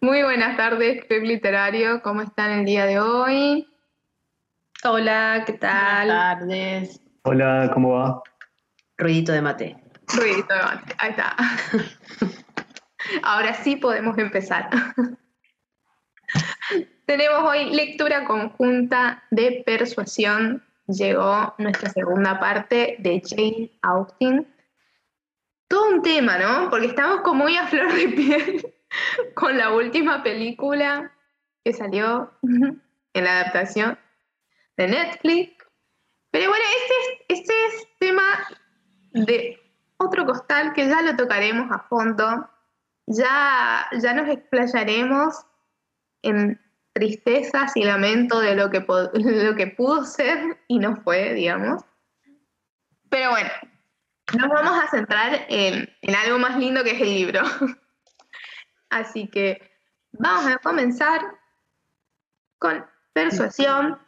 Muy buenas tardes, Club Literario. ¿Cómo están el día de hoy? Hola, ¿qué tal? Buenas tardes. Hola, ¿cómo va? Ruidito de mate. Ruidito de mate, ahí está. Ahora sí podemos empezar. Tenemos hoy lectura conjunta de persuasión. Llegó nuestra segunda parte de Jane Austen. Todo un tema, ¿no? Porque estamos como muy a flor de piel con la última película que salió en la adaptación de Netflix. Pero bueno, este es, este es tema de otro costal que ya lo tocaremos a fondo. Ya, ya nos explayaremos en tristezas y lamento de lo que, lo que pudo ser y no fue, digamos. Pero bueno, nos vamos a centrar en, en algo más lindo que es el libro. Así que vamos a comenzar con Persuasión.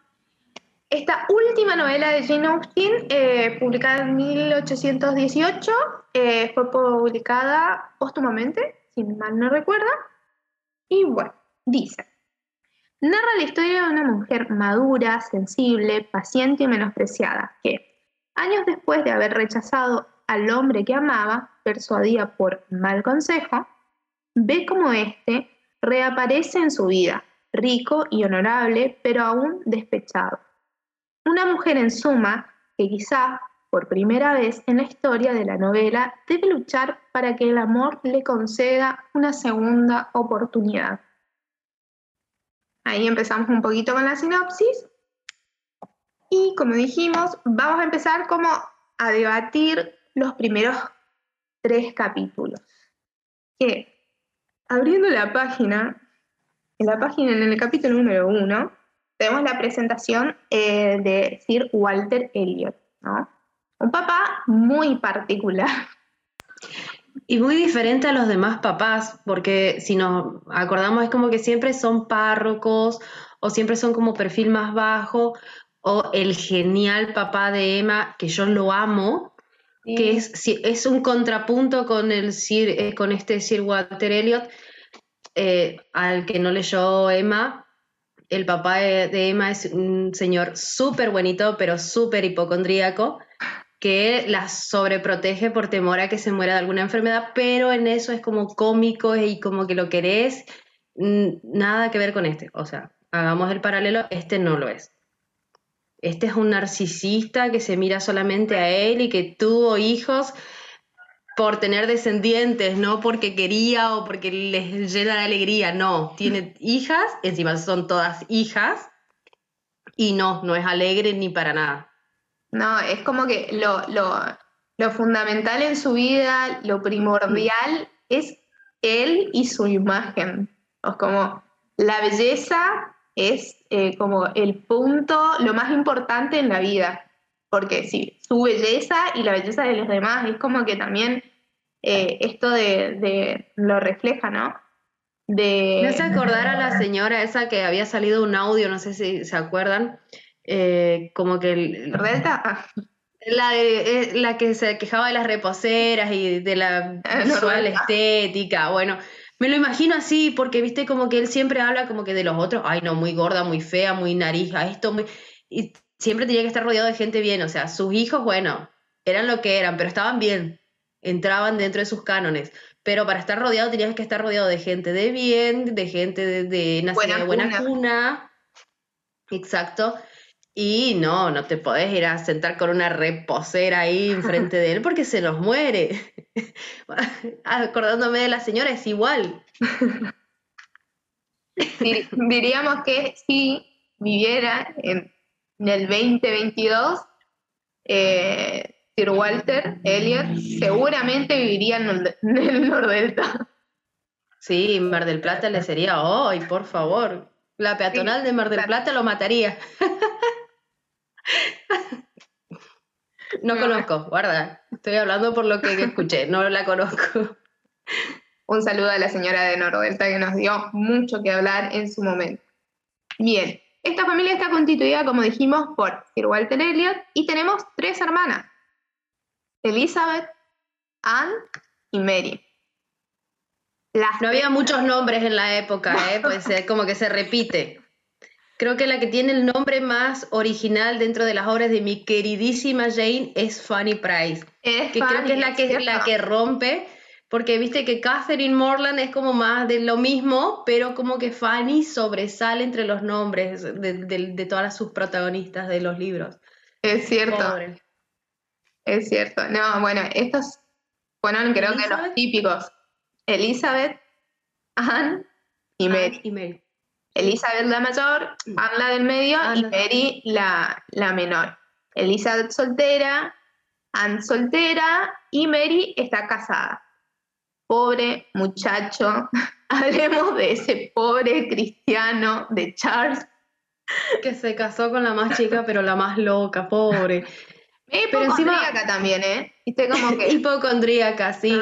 Esta última novela de Jane Austen, eh, publicada en 1818, eh, fue publicada póstumamente, si mal no recuerda. Y bueno, dice, narra la historia de una mujer madura, sensible, paciente y menospreciada, que, años después de haber rechazado al hombre que amaba, persuadida por mal consejo, ve como éste reaparece en su vida, rico y honorable, pero aún despechado. Una mujer en suma que quizá por primera vez en la historia de la novela debe luchar para que el amor le conceda una segunda oportunidad. Ahí empezamos un poquito con la sinopsis. Y como dijimos, vamos a empezar como a debatir los primeros tres capítulos. Que abriendo la página, en la página, en el capítulo número uno, tenemos la presentación eh, de Sir Walter Elliot, ¿no? Un papá muy particular. Y muy diferente a los demás papás, porque si nos acordamos es como que siempre son párrocos o siempre son como perfil más bajo o el genial papá de Emma, que yo lo amo, que es, es un contrapunto con, el eh, con este Sir Walter Elliot, eh, al que no leyó Emma. El papá de, Emma es un señor súper bonito, pero súper hipocondríaco, que la sobreprotege por temor a que se muera de alguna enfermedad, pero en eso es como cómico y como que lo querés. Nada que ver con este. O sea, hagamos el paralelo, este no lo es. Este es un narcisista que se mira solamente a él y que tuvo hijos por tener descendientes, no porque quería o porque les llena de alegría, no, tiene hijas, encima son todas hijas, y no, no es alegre ni para nada. No, es como que lo, lo fundamental en su vida, lo primordial, es él y su imagen. Es como la belleza es eh, como el punto, lo más importante en la vida. Porque sí, su belleza y la belleza de los demás es como que también eh, esto de, lo refleja, ¿no? De... Me hace acordar a la señora esa que había salido un audio, no sé si se acuerdan, eh, como que... El, ah. La, de, la que se quejaba de las reposeras y de la visual estética, bueno, me lo imagino así, porque viste como que él siempre habla como que de los otros, ay no, muy gorda, muy fea, muy narija, esto, muy... Y siempre tenía que estar rodeado de gente bien, o sea, sus hijos, bueno, eran lo que eran, pero estaban bien, entraban dentro de sus cánones. Pero para estar rodeado tenías que estar rodeado de gente de bien, de gente de, de nacida de buena cuna. Exacto. Y no, no te podés ir a sentar con una reposera ahí enfrente de él porque se nos muere. Acordándome de la señora, es igual. Diríamos que si viviera en, el 2022, eh, Sir Walter Elliot seguramente viviría en el, Nordelta. Sí, Mar del Plata le sería hoy, por favor. La peatonal de Mar del Plata lo mataría. No conozco, guarda. Estoy hablando por lo que escuché, no la conozco. Un saludo a la señora de Nordelta que nos dio mucho que hablar en su momento. Bien, esta familia está constituida, como dijimos, por Sir Walter Elliot y tenemos tres hermanas, Elizabeth, Anne y Mary. no había muchos nombres en la época, ¿eh? pues como que se repite. Creo que la que tiene el nombre más original dentro de las obras de mi queridísima Jane es Fanny Price. que creo que es la que, la que rompe, porque viste que Catherine Morland es como más de lo mismo, pero como que Fanny sobresale entre los nombres de, todas sus protagonistas de los libros. Es cierto. Es cierto. No, bueno, estos fueron creo que los típicos. Elizabeth, Anne y Mary. Elizabeth la mayor. Anne la del medio y Mary la, la menor. Elizabeth soltera, Anne soltera y Mary está casada. Pobre muchacho. Hablemos de ese pobre cristiano de Charles. Que se casó con la más chica, pero la más loca, pobre. Hipocondríaca también, ¿eh? como que... Hipocondríaca, sí.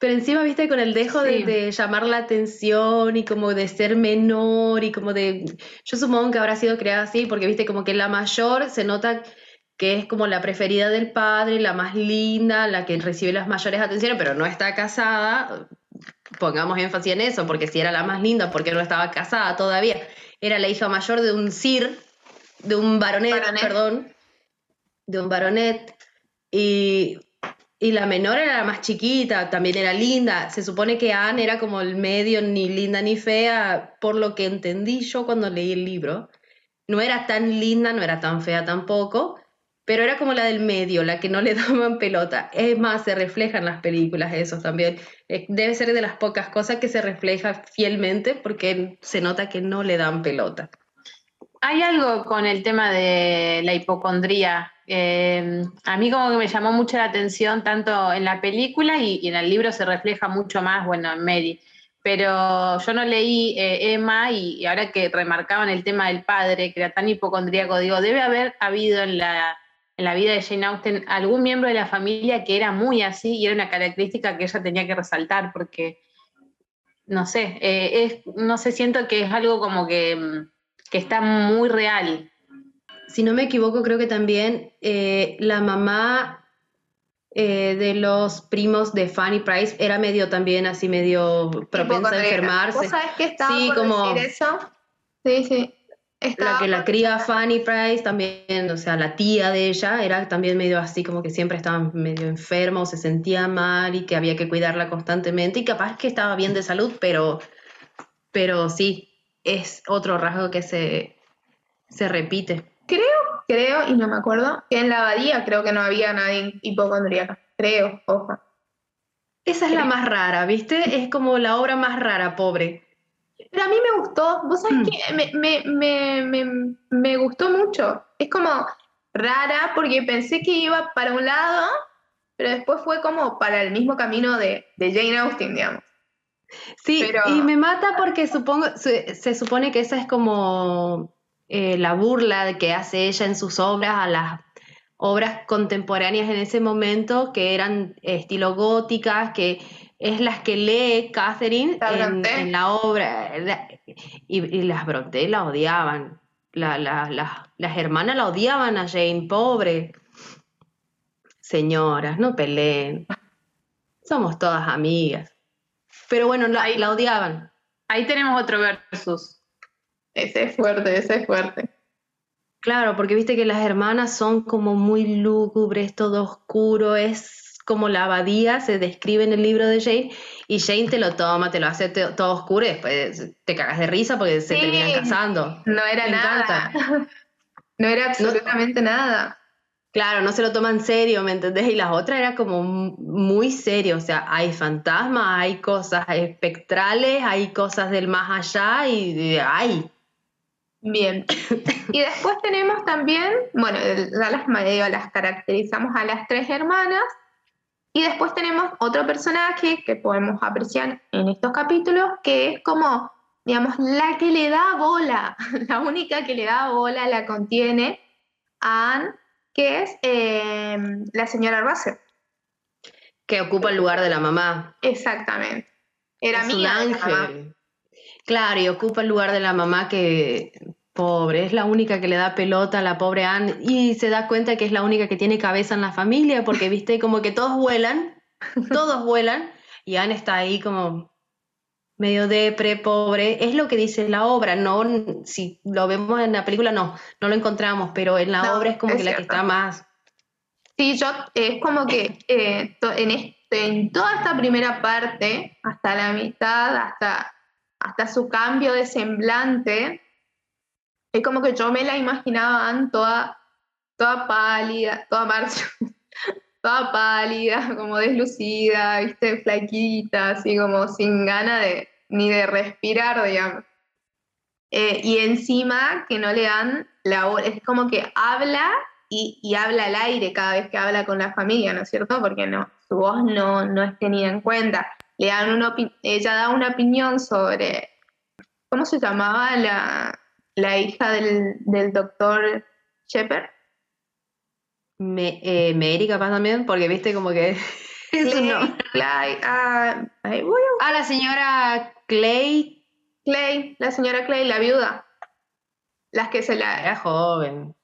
Pero encima, viste, con el dejo de, llamar la atención y como de ser menor y como de... Yo supongo que habrá sido creada así porque, viste, como que la mayor se nota que es como la preferida del padre, la más linda, la que recibe las mayores atenciones, pero no está casada. Pongamos énfasis en eso, porque si era la más linda, porque no estaba casada todavía. Era la hija mayor de un sir, de un baronet. perdón, de un baronet. Y y la menor era la más chiquita, también era linda. Se supone que Anne era como el medio, ni linda ni fea, por lo que entendí yo cuando leí el libro. No era tan linda, no era tan fea tampoco, pero era como la del medio, la que no le daban pelota. Es más, se refleja en las películas eso también. Eh, debe ser de las pocas cosas que se refleja fielmente porque se nota que no le dan pelota. Hay algo con el tema de la hipocondría eh, a mí como que me llamó mucho la atención tanto en la película y, en el libro se refleja mucho más, bueno, en Mary. Pero yo no leí eh, Emma y, ahora que remarcaban el tema del padre, que era tan hipocondríaco, digo, debe haber habido en la, en la vida de Jane Austen algún miembro de la familia que era muy así y era una característica que ella tenía que resaltar porque, no sé, eh, es, no sé, siento que es algo como que, que está muy real si no me equivoco, creo que también eh, la mamá eh, de los primos de Fanny Price era medio también así, medio propensa a enfermarse. ¿Vos sabés que estaba sí, como decir eso? Sí, sí. la que la cría Fanny Price también, o sea, la tía de ella era también medio así, como que siempre estaba medio enferma o se sentía mal y que había que cuidarla constantemente y capaz que estaba bien de salud, pero, pero sí, es otro rasgo que se, se repite. Creo, creo, y no me acuerdo, que en la abadía creo que no había nadie hipocondríaca. Creo, ojo. Esa es la más rara, ¿viste? Es como la obra más rara, pobre. Pero a mí me gustó, vos sabés mm. que me, me, me, me, gustó mucho. Es como rara porque pensé que iba para un lado, pero después fue como para el mismo camino de, de Jane Austen, digamos. Sí, y me mata porque supongo, se supone que esa es como eh, la burla que hace ella en sus obras a las obras contemporáneas en ese momento, que eran estilo góticas, que es las que lee Catherine en, la obra. y, las Bronte la odiaban. las hermanas la odiaban a Jane, pobre. Señoras, no peleen. Somos todas amigas. Pero bueno, la, la odiaban. Ahí tenemos otro versus. Ese es fuerte, ese es fuerte. Claro, porque viste que las hermanas son como muy lúgubres, todo oscuro, es como la abadía, se describe en el libro de Jane, y Jane te lo toma, te lo hace todo oscuro y después te cagas de risa porque se terminan casando. No era nada. No era absolutamente nada. Claro, no se lo toma en serio, ¿me entendés? Y las otras era como muy serio, o sea, hay fantasmas, hay cosas espectrales, hay cosas del más allá y hay. Bien. Y después tenemos también, bueno, ya las, las caracterizamos a las tres hermanas. Y después tenemos otro personaje que podemos apreciar en estos capítulos, que es como, digamos, la que le da bola, la única que le da bola la contiene a Anne, que es em, la señora Russell. Que ocupa el lugar de la mamá. Exactamente. Era mi ángel. Claro, y ocupa el lugar de la mamá que, pobre, es la única que le da pelota a la pobre Anne y se da cuenta que es la única que tiene cabeza en la familia porque, viste, como que todos vuelan, todos vuelan y Anne está ahí como medio depre, pobre. Es lo que dice la obra, no si lo vemos en la película, no, no lo encontramos, pero en la obra es como que la que está más. Sí, yo es como que eh, en, este, en toda esta primera parte, hasta la mitad, hasta, hasta su cambio de semblante, es como que yo me la imaginaba toda, toda pálida, toda marcha, toda pálida, como deslucida, viste, flaquita, así como sin ganas de ni de respirar, digamos. Eh, y encima que no le dan la voz, es como que habla y, habla al aire cada vez que habla con la familia, ¿no es cierto? Porque no, su voz no, no es tenida en cuenta. Le dan una ella da una opinión sobre, ¿cómo se llamaba la, la hija del, del doctor Shepard? Me, eh, Mary capaz también, porque viste como que es un ah, ah, la señora Clay. Clay, la señora Clay, la viuda. Las que se la... Era joven.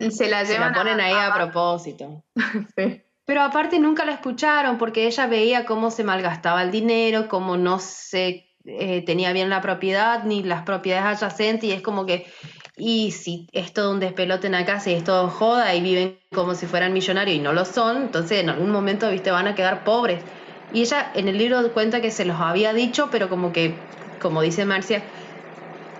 Se la llevan. Se la ponen ahí a, propósito. sí. Pero aparte nunca la escucharon porque ella veía cómo se malgastaba el dinero, cómo no se eh, tenía bien la propiedad ni las propiedades adyacentes y es como que y si es todo un despelote en la casa y es todo joda y viven como si fueran millonarios y no lo son, entonces en algún momento, viste, van a quedar pobres. Y ella en el libro cuenta que se los había dicho, pero como que, como dice Marcia,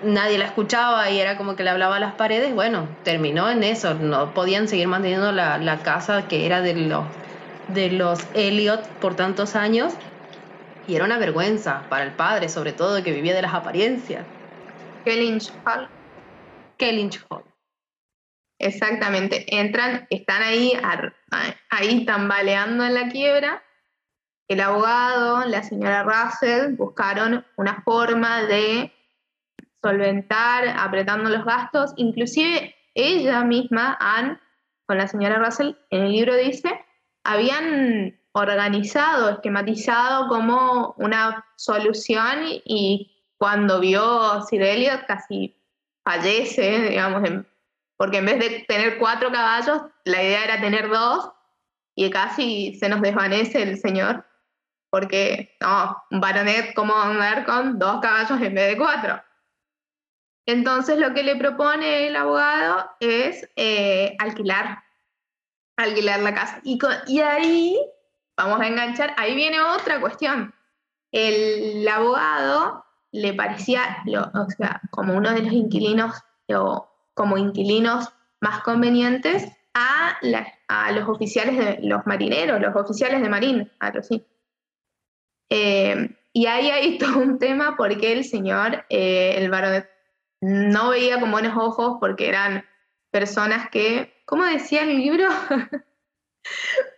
nadie la escuchaba y era como que le hablaba a las paredes. Bueno, terminó en eso, no podían seguir manteniendo la, la casa que era de los, de los Elliot por tantos años. Y era una vergüenza para el padre, sobre todo, que vivía de las apariencias. Qué Lynch Hall. Exactamente, entran, están ahí, ahí tambaleando en la quiebra. El abogado, la señora Russell, buscaron una forma de solventar, apretando los gastos. Inclusive ella misma, Anne, con la señora Russell, en el libro dice, habían organizado, esquematizado como una solución y cuando vio Sir Elliot casi fallece, digamos, porque en vez de tener cuatro caballos, la idea era tener dos y casi se nos desvanece el señor, porque no, un baronet, ¿cómo andar con dos caballos en vez de cuatro? Entonces lo que le propone el abogado es eh, alquilar, alquilar la casa. Y, y ahí, vamos a enganchar, ahí viene otra cuestión. El abogado le parecía, o sea, como uno de los inquilinos, o como inquilinos más convenientes a, a los oficiales de los marineros, los oficiales de marín, algo así. Eh, y ahí hay todo un tema porque el señor, eh, el varón, no veía con buenos ojos porque eran personas que, ¿cómo decía el libro?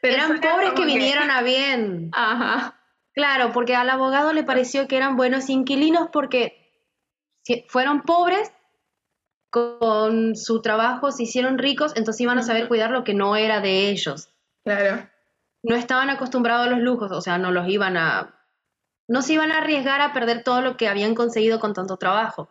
eran pobres que vinieron a bien. Ajá. Claro, porque al abogado le pareció que eran buenos inquilinos porque fueron pobres, con su trabajo se hicieron ricos, entonces iban a saber cuidar lo que no era de ellos. Claro. No estaban acostumbrados a los lujos, o sea, no los iban a... No se iban a arriesgar a perder todo lo que habían conseguido con tanto trabajo,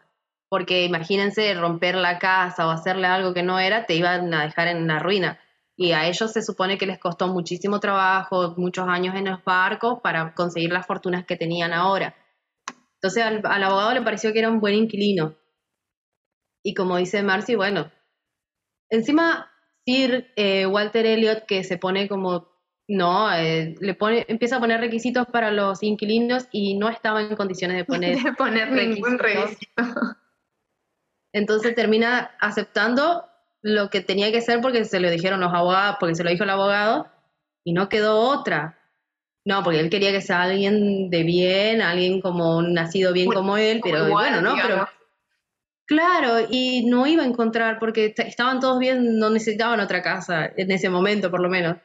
porque imagínense romper la casa o hacerle algo que no era, te iban a dejar en la ruina y a ellos se supone que les costó muchísimo trabajo, muchos años en los barcos para conseguir las fortunas que tenían ahora. Entonces al, abogado le pareció que era un buen inquilino. Y como dice Marcy, bueno, encima Sir eh, Walter Elliot que se pone como, no, eh, le pone, empieza a poner requisitos para los inquilinos y no estaba en condiciones de poner, de poner ningún requisito. Entonces termina aceptando lo que tenía que ser porque se lo dijeron los abogados, porque se lo dijo el abogado, y no quedó otra. No, porque él quería que sea alguien de bien, alguien como nacido bien como él, pero bueno, ¿no? Pero claro, y no iba a encontrar porque estaban todos bien, no necesitaban otra casa en ese momento, por lo menos.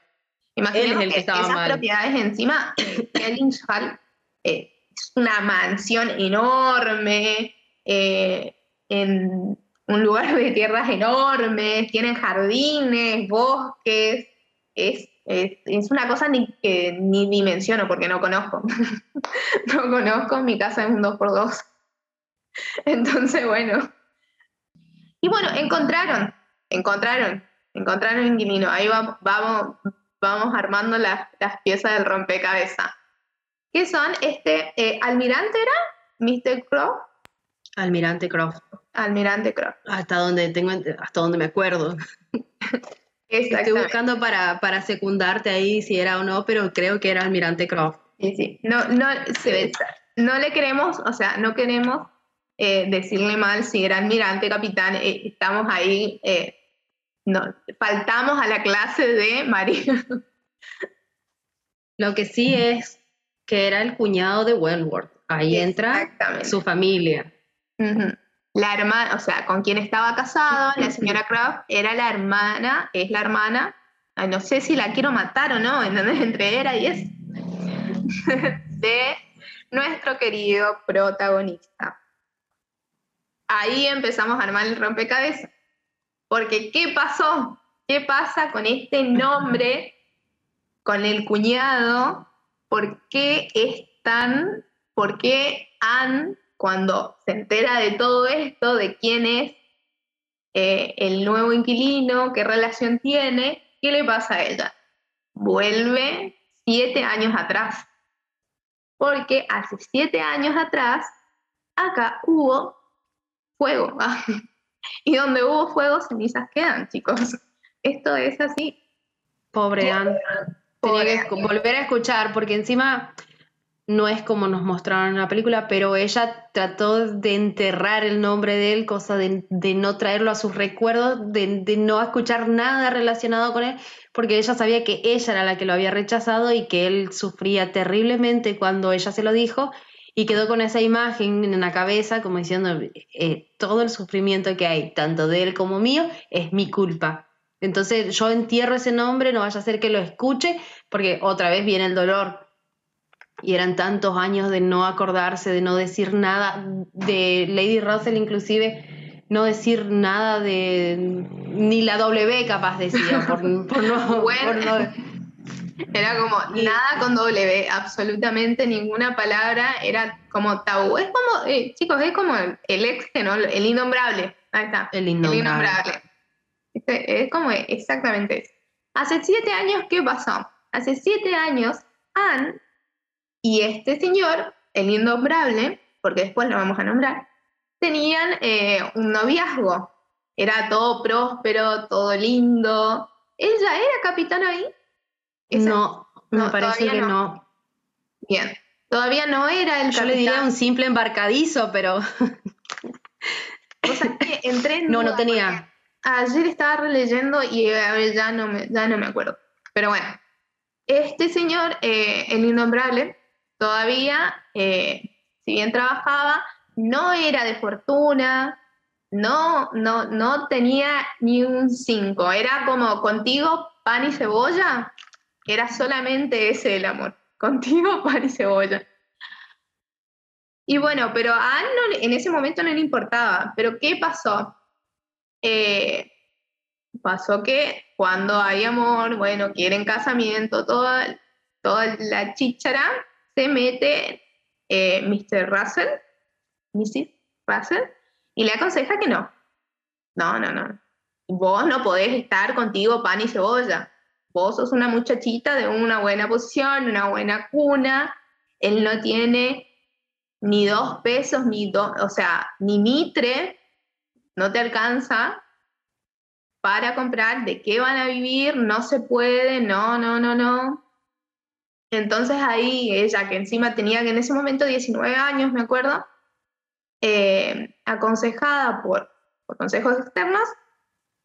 Imagínate que, esas propiedades encima, el Hall eh, es una mansión enorme eh, en un lugar de tierras enormes, tienen jardines, bosques, es, es, una cosa ni que ni dimensiono porque no conozco. no conozco, mi casa es un 2x2. Entonces, bueno. Y bueno, encontraron, encontraron, encontraron un inquilino. Ahí vamos, vamos, vamos armando las, las piezas del rompecabezas. que son este, eh, almirante era Mr. Croft. Almirante Croft. Almirante Croft. Hasta donde tengo, hasta donde me acuerdo. Estoy buscando para, para secundarte ahí si era o no, pero creo que era Almirante Croft. Sí, sí. No, no, se, no le queremos, o sea, no queremos eh, decirle mal si era almirante, capitán. Eh, estamos ahí, eh, no, faltamos a la clase de María. Lo que sí es que era el cuñado de Wentworth. Ahí entra su familia. La hermana, o sea, con quien estaba casado, la señora Croft, era la hermana, es la hermana, no sé si la quiero matar o no, entonces entre era y es, de nuestro querido protagonista. Ahí empezamos a armar el rompecabezas. Porque, ¿qué pasó? ¿Qué pasa con este nombre, con el cuñado? ¿Por qué es tan, por qué Anne, cuando se entera de todo esto, de quién es eh, el nuevo inquilino, qué relación tiene, qué le pasa a ella? Vuelve siete años atrás porque hace siete años atrás acá hubo fuego. y donde hubo fuego, cenizas quedan, chicos. Esto es así. Pobre Anne. Tenía que volver a escuchar, porque encima no es como nos mostraron en la película, pero ella trató de enterrar el nombre de él, cosa de, no traerlo a sus recuerdos, de, no escuchar nada relacionado con él, porque ella sabía que ella era la que lo había rechazado y que él sufría terriblemente cuando ella se lo dijo y quedó con esa imagen en la cabeza como diciendo, eh, todo el sufrimiento que hay, tanto de él como mío, es mi culpa. Entonces yo entierro ese nombre, no vaya a ser que lo escuche, porque otra vez viene el dolor y eran tantos años de no acordarse, de no decir nada, de Lady Russell inclusive no decir nada de ni la W capaz decía, por, no, bueno, Era como nada con W, absolutamente ninguna palabra, era como tabú. Es como, eh, chicos, es como el, ex, ¿no? El innombrable. Ahí está. El innombrable. Este, es como exactamente eso. Hace siete años, ¿qué pasó? Hace siete años, Anne y este señor, el innombrable, porque después lo vamos a nombrar, tenían eh, un noviazgo. Era todo próspero, todo lindo. ¿Ella era capitán ahí? no, me parece que no. Bien, todavía no era el Yo le diría un simple embarcadizo, pero... o sea, que entré No, no tenía. Ayer estaba releyendo y ya no me, ya no me acuerdo. Pero bueno, este señor, eh, el innombrable, todavía, eh, si bien trabajaba, no era de fortuna, no, no, no tenía ni un 5, era como contigo pan y cebolla, era solamente ese el amor, contigo pan y cebolla. Y bueno, pero a Anne en ese momento no le importaba, pero ¿qué pasó? Eh, pasó que cuando hay amor, bueno, quieren casamiento, toda, toda la chichara, se mete eh, Mr. Russell, Mrs. Russell, y le aconseja que no. No, no, no. Vos no podés estar contigo pan y cebolla. Vos sos una muchachita de una buena posición, una buena cuna. Él no tiene ni dos pesos, ni dos, o sea, ni mitre, no te alcanza para comprar, de qué van a vivir, no se puede, no, no, no, no. Entonces ahí ella, que encima tenía en ese momento 19 años, me acuerdo, eh, aconsejada por, por, consejos externos,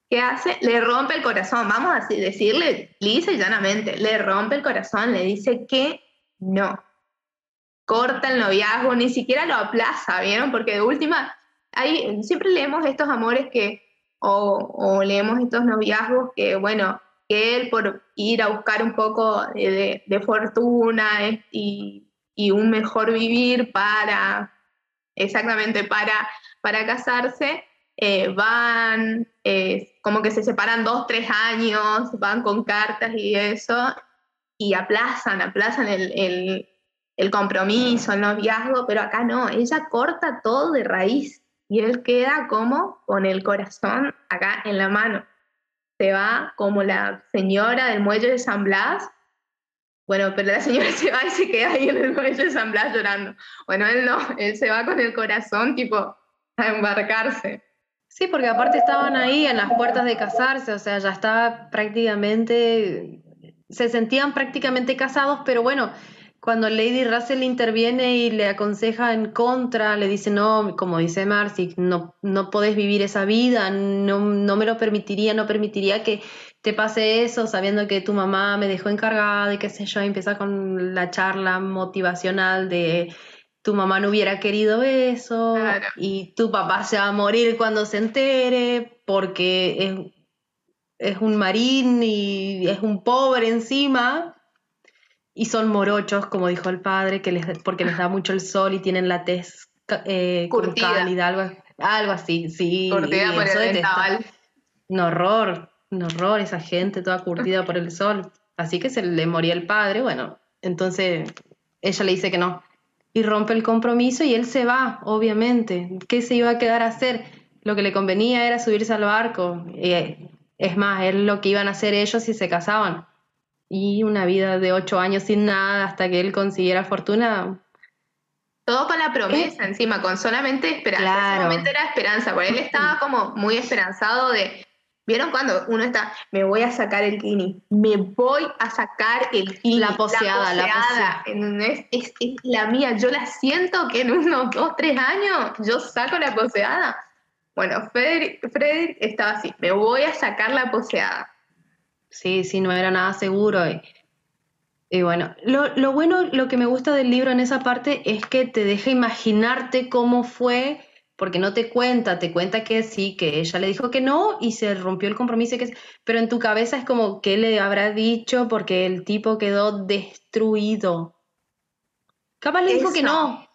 ¿qué hace? Le rompe el corazón, vamos a decirle lisa y llanamente, le rompe el corazón, le dice que no. Corta el noviazgo, ni siquiera lo aplaza, ¿vieron? Porque de última, hay, siempre leemos estos amores que, o, o leemos estos noviazgos que, bueno, él por ir a buscar un poco de, fortuna y, un mejor vivir para, exactamente, para, para casarse, eh, van, eh, como que se separan dos, tres años, van con cartas y eso, y aplazan, aplazan el, el compromiso, el noviazgo, pero acá no, ella corta todo de raíz y él queda como con el corazón acá en la mano se va como la señora del muelle de San Blas Bueno, pero la señora se va y se queda ahí en el muelle de San Blas llorando. Bueno, él no, él se va con el corazón tipo a embarcarse. Sí, porque aparte estaban ahí en las puertas de casarse, o sea, ya estaba prácticamente, se sentían prácticamente casados, pero bueno, cuando Lady Russell interviene y le aconseja en contra, le dice, no, como dice Marcy, no, no podés vivir esa vida, no, no me lo permitiría, no permitiría que te pase eso sabiendo que tu mamá me dejó encargada y qué sé yo, empieza con la charla motivacional de tu mamá no hubiera querido eso y tu papá se va a morir cuando se entere porque es, es un marín y es un pobre encima y son morochos, como dijo el padre, que les, porque les da mucho el sol y tienen la tez eh, cálida, algo, algo así, sí. Curtida por el Un horror, un horror esa gente toda curtida por el sol. Así que se le moría el padre, bueno, entonces ella le dice que no. Y rompe el compromiso y él se va, obviamente. ¿Qué se iba a quedar a hacer? Lo que le convenía era subirse al barco. Eh, es más, es lo que iban a hacer ellos si se casaban y una vida de ocho años sin nada hasta que él consiguiera fortuna. Todo con la promesa encima, con solamente esperanza. Claro. Momento era esperanza, porque él estaba como muy esperanzado de, ¿vieron cuando uno está, me voy a sacar el kini, me voy a sacar el kini? La poseada, la poseada. Es, es, la mía, yo la siento que en unos dos, tres años yo saco la poseada. Bueno, Frederick estaba así, me voy a sacar la poseada Sí, sí, no era nada seguro. Y, bueno, lo, bueno, lo que me gusta del libro en esa parte es que te deja imaginarte cómo fue, porque no te cuenta, te cuenta que sí, que ella le dijo que no y se rompió el compromiso, que, pero en tu cabeza es como, ¿qué le habrá dicho? Porque el tipo quedó destruido. Capaz le dijo que no.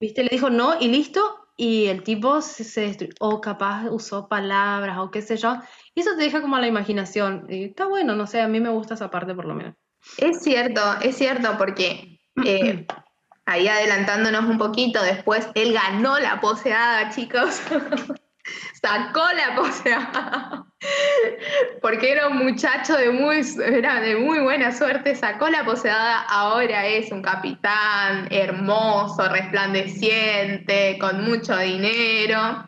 ¿Viste? Le dijo no y listo, y el tipo se, se o capaz usó palabras o qué sé yo, y eso te deja como a la imaginación. Y está bueno, no sé, a mí me gusta esa parte por lo menos. Es cierto, es cierto, porque eh, ahí adelantándonos un poquito, después él ganó la poseada, chicos. Sacó la poseada. porque era un muchacho de muy, era de muy buena suerte, sacó la poseada, ahora es un capitán hermoso, resplandeciente, con mucho dinero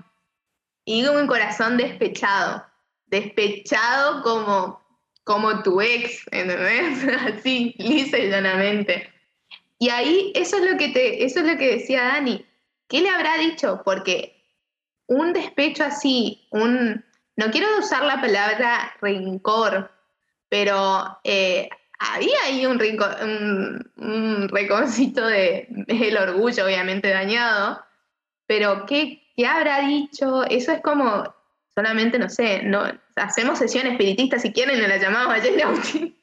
y un corazón despechado despechado como, como tu ex, ¿entendés? Así, lisa y llanamente. Y ahí eso es lo que te, eso es lo que decía Dani. ¿Qué le habrá dicho? Porque un despecho así, un no quiero usar la palabra rencor, pero eh, había ahí un, un, un reconcito de, el orgullo, obviamente dañado, pero ¿qué, ¿qué habrá dicho? Eso es como solamente, no sé, no, hacemos sesiones espiritistas si quieren, nos la llamamos a Jane Austen.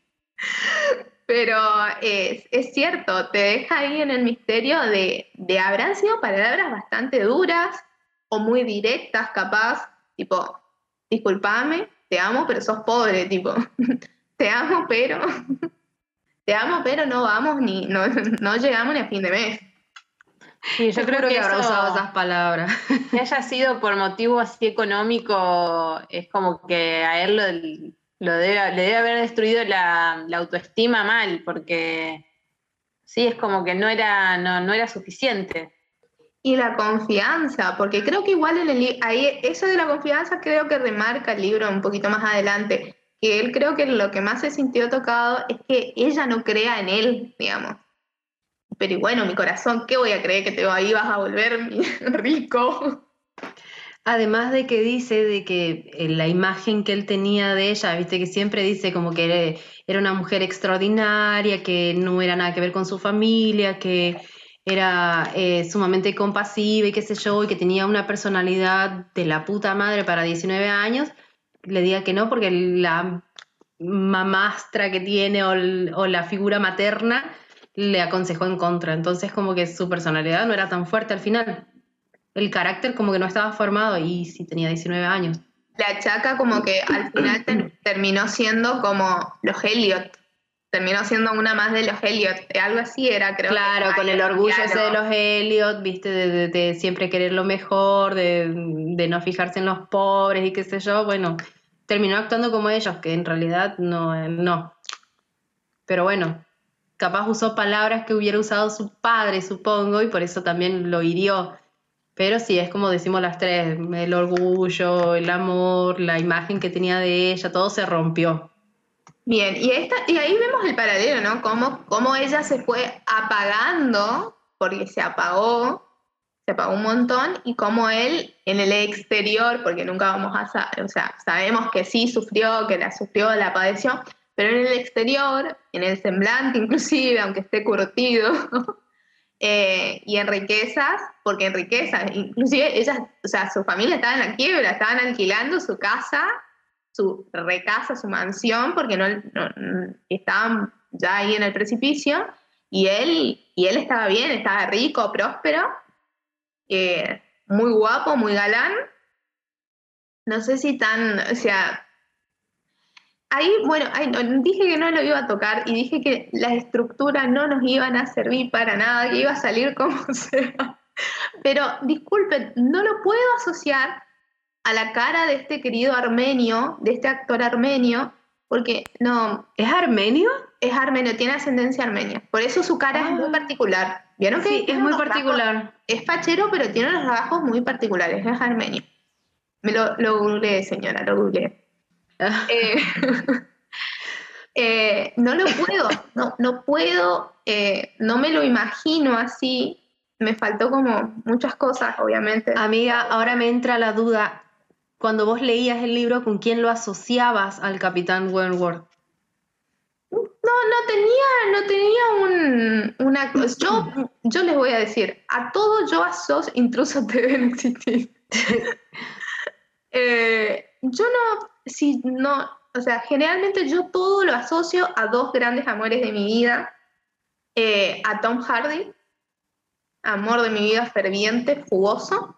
Pero es, es, cierto, te deja ahí en el misterio de, de habrán sido palabras bastante duras o muy directas, capaz, tipo, discúlpame, te amo, pero sos pobre, tipo, te amo, pero, te amo, pero no vamos ni, no, no llegamos ni a fin de mes. Sí, yo creo que, habrá usado esas palabras. Que haya sido por motivo así económico, es como que a él lo, debe, le debe haber destruido la, autoestima mal, porque sí, es como que no era, no, era suficiente. Y la confianza, porque creo que igual en el ahí eso de la confianza creo que remarca el libro un poquito más adelante, que él creo que lo que más se sintió tocado es que ella no crea en él, digamos pero bueno, mi corazón, ¿qué voy a creer que te ahí vas a volver rico? Además de que dice de que eh, la imagen que él tenía de ella, viste que siempre dice como que era una mujer extraordinaria, que no era nada que ver con su familia, que era eh, sumamente compasiva y qué sé yo, y que tenía una personalidad de la puta madre para 19 años, le diga que no, porque la mamastra que tiene o la figura materna le aconsejó en contra. Entonces como que su personalidad no era tan fuerte al final. El carácter como que no estaba formado y sí tenía 19 años. La chaca como que al final terminó siendo como los Elliot. Terminó siendo una más de los Elliot. Algo así era, creo. Claro, con el orgullo ese de los Elliot, viste, de, siempre querer lo mejor, de, de no fijarse en los pobres y qué sé yo. Bueno, terminó actuando como ellos, que en realidad no, no. Pero bueno, capaz usó palabras que hubiera usado su padre, supongo, y por eso también lo hirió. Pero sí, es como decimos las tres, el orgullo, el amor, la imagen que tenía de ella, todo se rompió. Bien, y, esta, y ahí vemos el paralelo, ¿no? Cómo, cómo ella se fue apagando, porque se apagó, se apagó un montón, y cómo él en el exterior, porque nunca vamos a saber, o sea, sabemos que sí sufrió, que la sufrió, la padeció, pero en el exterior, en el semblante inclusive, aunque esté curtido, eh, y en riquezas, porque en riquezas, inclusive ellas, o sea, su familia estaba en la quiebra, estaban alquilando su casa, su recasa, su mansión, porque no, estaban ya ahí en el precipicio, y él, y él estaba bien, estaba rico, próspero, eh, muy guapo, muy galán. No sé si tan, o sea, ahí, bueno, dije que no lo iba a tocar y dije que las estructuras no nos iban a servir para nada, que iba a salir como sea. Pero disculpen, no lo puedo asociar a la cara de este querido armenio, de este actor armenio, porque no. ¿Es armenio? Es armenio, tiene ascendencia armenia. Por eso su cara es muy ah. particular. ¿Vieron que? Sí, es muy particular. es fachero, pero tiene unos rasgos muy particulares. Es armenio. Me lo, lo googleé, señora, lo googleé. Eh, eh, no lo puedo, no, no puedo, eh, no me lo imagino así. Me faltó como muchas cosas, obviamente. Amiga, ahora me entra la duda. Cuando vos leías el libro, ¿con quién lo asociabas al Capitán Wentworth? No, no tenía, no tenía un, una yo, yo les voy a decir, a todo yo asocio, intrusos deben existir. yo no, si no, o sea, generalmente yo todo lo asocio a dos grandes amores de mi vida, eh, a Tom Hardy, amor de mi vida ferviente, jugoso,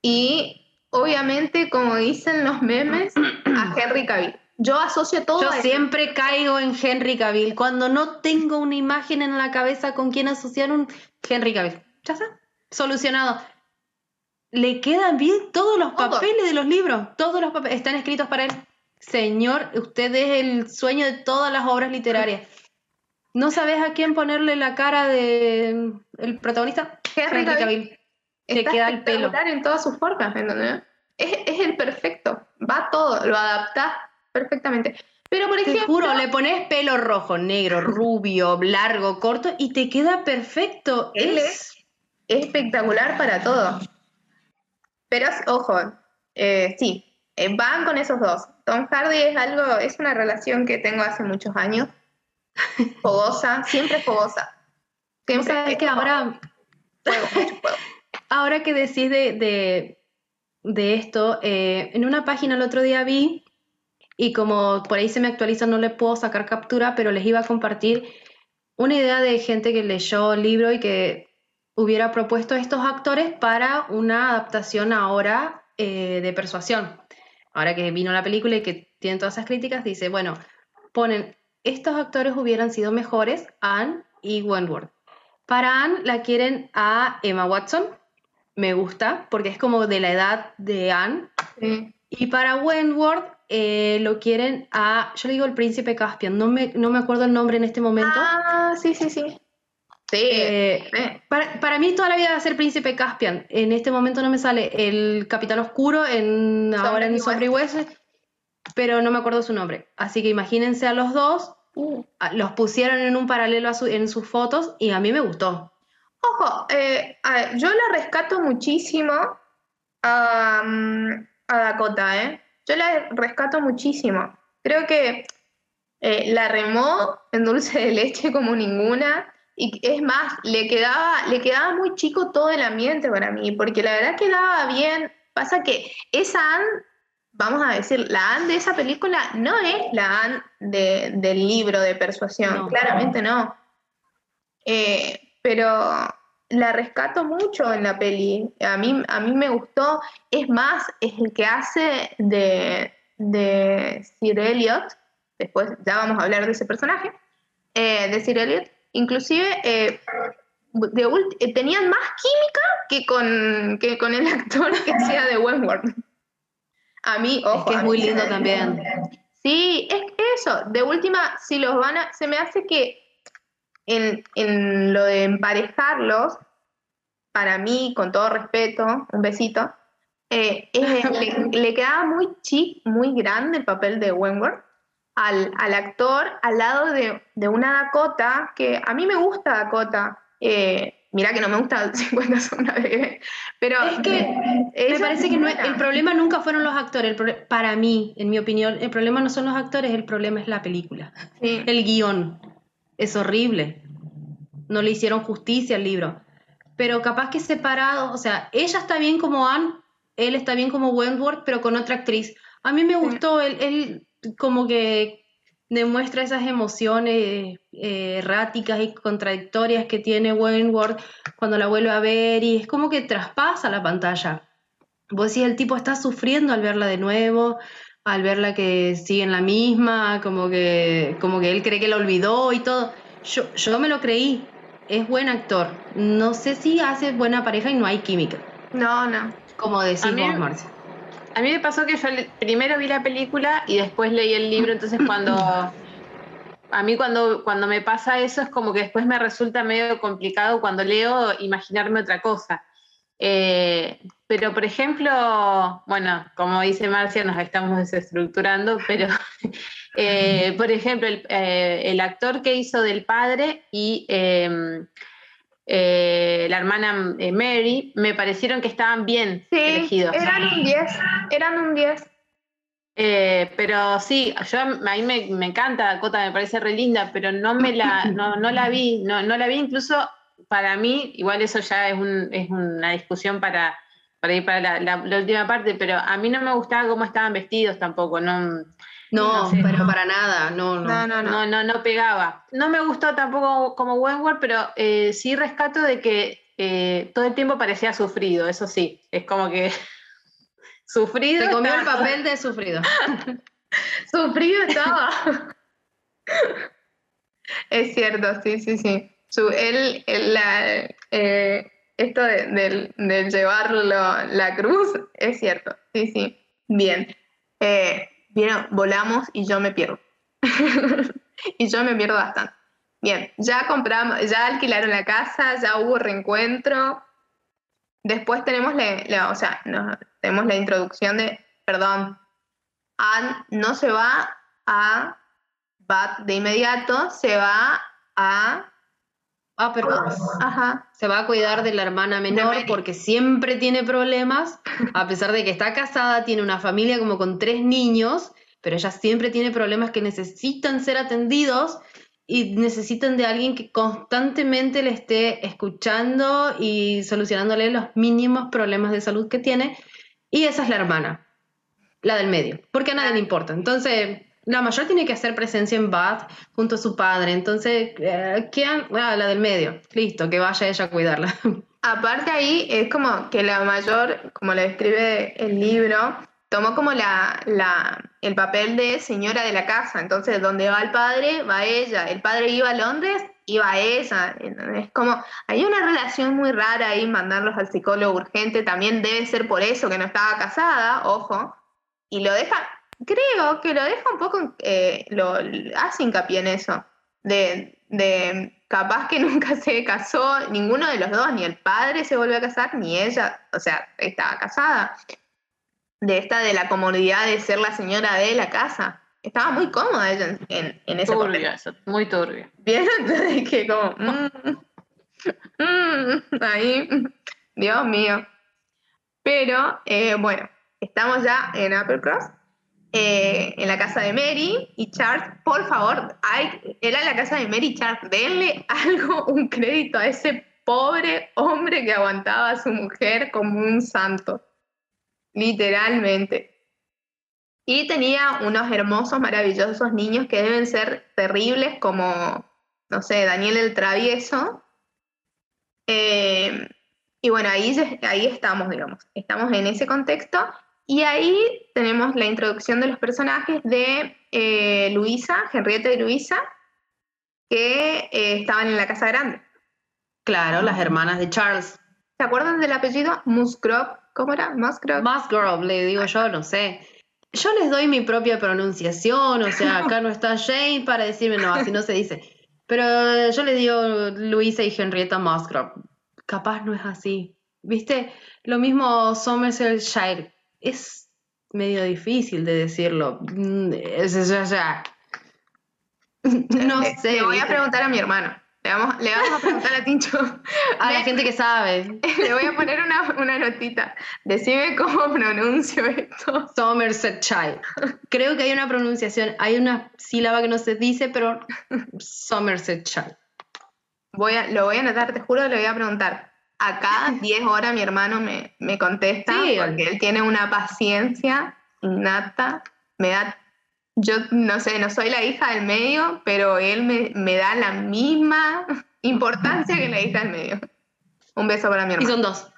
y obviamente, como dicen los memes, a Henry Cavill. Yo asocio todo. Yo siempre caigo en Henry Cavill. Cuando no tengo una imagen en la cabeza con quién asociar un Henry Cavill. Ya está. Solucionado le quedan bien todos los papeles de los libros, todos los papeles están escritos para él. Señor, usted es el sueño de todas las obras literarias. ¿No sabes a quién ponerle la cara de el protagonista? Henry Cavill. Le queda el pelo. en todas sus formas, ¿entendés? Es, es, el perfecto. Va todo, lo adaptás perfectamente. Pero por ejemplo. Te juro, le pones pelo rojo, negro, rubio, largo, corto y te queda perfecto. Él es espectacular para todo. Pero ojo, eh, sí, eh, van con esos dos. Tom Hardy es algo, es una relación que tengo hace muchos años. Fogosa, siempre fogosa. Siempre que ahora. Ahora que decís de, de, esto, eh, en una página el otro día vi, y como por ahí se me actualiza, no le puedo sacar captura, pero les iba a compartir una idea de gente que leyó el libro y que hubiera propuesto estos actores para una adaptación ahora eh, de persuasión. Ahora que vino la película y que tienen todas esas críticas, dice, bueno, ponen, estos actores hubieran sido mejores, Anne y Wentworth. Para Anne la quieren a Emma Watson, me gusta, porque es como de la edad de Anne. Y para Wentworth eh, lo quieren a, yo le digo el príncipe Caspian, no me, no me acuerdo el nombre en este momento. Ah, sí, sí, sí. Eh, para, mí toda la vida va a ser Príncipe Caspian. En este momento no me sale el Capitán Oscuro, en, ahora en Sobre pero no me acuerdo su nombre. Así que imagínense a los dos, uh. los pusieron en un paralelo en sus fotos y a mí me gustó. Ojo, eh, yo la rescato muchísimo a, a Dakota, ¿eh? Yo la rescato muchísimo. Creo que eh, la remó en dulce de leche como ninguna. Y es más, le quedaba, le quedaba muy chico todo el ambiente para mí, porque la verdad quedaba bien. Pasa que esa Anne, vamos a decir, la Anne de esa película no es la Anne del libro de persuasión, claramente no. Eh, pero la rescato mucho en la peli. A mí, a mí me gustó. Es más, es el que hace de, de Sir Elliot. Después ya vamos a hablar de ese personaje. Eh, de Sir Elliot inclusive eh, eh, tenían más química que con, que con el actor que sea de Wentworth. A mí, ojo. Es que es muy lindo también. Sí, es eso. De última, si los van a. Se me hace que en, en lo de emparejarlos, para mí, con todo respeto, un besito, eh, le, quedaba muy chic, muy grande el papel de Wentworth al, al actor al lado de, de, una Dakota, que a mí me gusta Dakota. Eh, Mira que no me gusta 50 una bebé, pero es que me parece que el problema nunca fueron los actores. para mí, en mi opinión, el problema no son los actores, el problema es la película. El guion es horrible. No le hicieron justicia al libro. Pero capaz que separado, o sea, ella está bien como Anne, él está bien como Wentworth, pero con otra actriz. A mí me gustó, él, él como que demuestra esas emociones eh, erráticas y contradictorias que tiene Wentworth cuando la vuelve a ver y es como que traspasa la pantalla. Vos decís, el tipo está sufriendo al verla de nuevo, al verla que sigue en la misma, como que, como que él cree que la olvidó y todo. Yo, yo me lo creí, es buen actor. No sé si hace buena pareja y no hay química. No, no. Como decís vos, Marcia. A mí me pasó que yo primero vi la película y después leí el libro, entonces cuando a mí cuando, cuando me pasa eso es como que después me resulta medio complicado cuando leo imaginarme otra cosa. Eh, pero, por ejemplo, bueno, como dice Marcia, nos estamos desestructurando, pero, eh, por ejemplo, el, eh, el, actor que hizo del padre y em, eh, la hermana eh, Mary, me parecieron que estaban bien sí, elegidos. Eran un 10, eran un 10. Eh, pero sí, yo a mí me, me, encanta Dakota, me parece re linda, pero no me la, no, no la vi, no, no, la vi incluso para mí, igual eso ya es, un, es una discusión para, para ir para la, la, última parte, pero a mí no me gustaba cómo estaban vestidos tampoco, no, no, pero para nada, no no. No, no, no, no, pegaba. No me gustó tampoco como Wentworth, pero eh, sí rescato de que eh, todo el tiempo parecía sufrido, eso sí, es como que sufrido. Se comió el papel de sufrido. sufrido estaba. es cierto, sí, sí, sí. Su, él, la, eh, esto de, de, llevarlo la cruz, es cierto, sí, sí. Bien. Eh, Vieron, volamos y yo me pierdo. y yo me pierdo bastante. Bien, ya compramos, ya alquilaron la casa, ya hubo reencuentro. Después tenemos la, o sea, tenemos la introducción de, perdón, Anne no se va a Bat de inmediato, se va a Ah, pero Ajá. se va a cuidar de la hermana menor porque siempre tiene problemas, a pesar de que está casada, tiene una familia como con tres niños, pero ella siempre tiene problemas que necesitan ser atendidos y necesitan de alguien que constantemente le esté escuchando y solucionándole los mínimos problemas de salud que tiene. Y esa es la hermana, la del medio, porque a nadie le importa. Entonces, la mayor tiene que hacer presencia en Bath junto a su padre. Entonces, eh, ¿quién? Ah, la del medio. Listo, que vaya ella a cuidarla. Aparte ahí es como que la mayor, como le describe el libro, tomó como la, la, el papel de señora de la casa. Entonces, donde va el padre, va ella. El padre iba a Londres, iba ella. Es como, hay una relación muy rara ahí, mandarlos al psicólogo urgente. También debe ser por eso que no estaba casada, ojo. Y lo deja, creo que lo deja un poco, eh, lo hace hincapié en eso, de, de, capaz que nunca se casó ninguno de los dos, ni el padre se volvió a casar, ni ella, o sea, estaba casada. De esta de la comodidad de ser la señora de la casa. Estaba muy cómoda ella en, en ese turbia, muy turbia. Bien, entonces que como, mm, mm, ahí, Dios mío. Pero, eh, bueno, estamos ya en Applecross eh, en la casa de Mary y Charles, por favor, hay, era la casa de Mary y Charles, denle algo, un crédito a ese pobre hombre que aguantaba a su mujer como un santo, literalmente. Y tenía unos hermosos, maravillosos niños que deben ser terribles como, no sé, Daniel el Travieso. Eh, y bueno, ahí, ahí estamos, digamos, estamos en ese contexto y ahí tenemos la introducción de los personajes de eh, Luisa, Henrietta y Luisa, que eh, estaban en la Casa Grande. Claro, las hermanas de Charles. ¿Se acuerdan del apellido? Musgrove. ¿Cómo era? Musgrove. Musgrove, le digo yo, no sé. Yo les doy mi propia pronunciación, o sea, acá no está Jane para decirme, no, así no se dice. Pero yo le digo Luisa y Henrietta Musgrove. Capaz no es así. ¿Viste? Lo mismo Somersetshire. Es medio difícil de decirlo. Mm, es, es- o sea, no Le- sé. Le voy a preguntar a mi hermano. Le vamos, le vamos a preguntar a Tincho. A la gente que sabe. Le voy a poner una, una notita. Decime cómo pronuncio esto. Somersetshire. Creo que hay una pronunciación, hay una sílaba que no se dice, pero Somersetshire. Voy a, lo voy a anotar, te juro que le voy a preguntar. Acá, 10 horas, mi hermano me, me contesta Sí. porque él tiene una paciencia innata. Me da, yo no sé, no soy la hija del medio, pero él me, me da la misma importancia que la hija del medio. Un beso para mi Y hermano. son dos.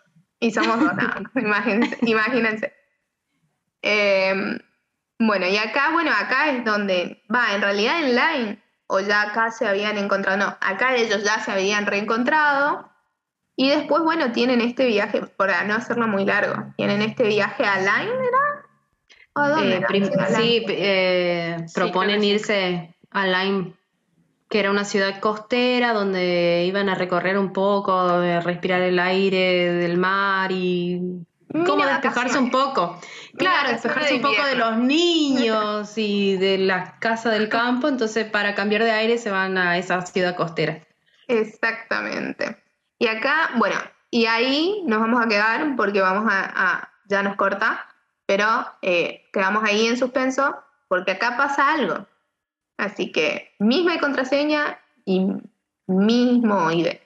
Y somos dos, imagínense. imagínense. Eh, bueno, y acá, bueno, acá es donde, va, en realidad en Line, o ya acá se habían encontrado, no, acá ellos ya se habían reencontrado, y después, bueno, tienen este viaje, para no hacerlo muy largo, tienen este viaje a Line, ¿era? ¿O a dónde Eh, era? prim- A Lyme. sí, eh, Sí, proponen sí. irse a Lyme, que era una ciudad costera donde iban a recorrer un poco, respirar el aire del mar y como despejarse un poco. Claro, despejarse de un poco de los niños y de la casa del campo, entonces para cambiar de aire se van a esa ciudad costera. Exactamente. Y acá, bueno, y ahí nos vamos a quedar porque vamos a, ya nos corta, pero eh, quedamos ahí en suspenso porque acá pasa algo. Así que misma contraseña y mismo ID.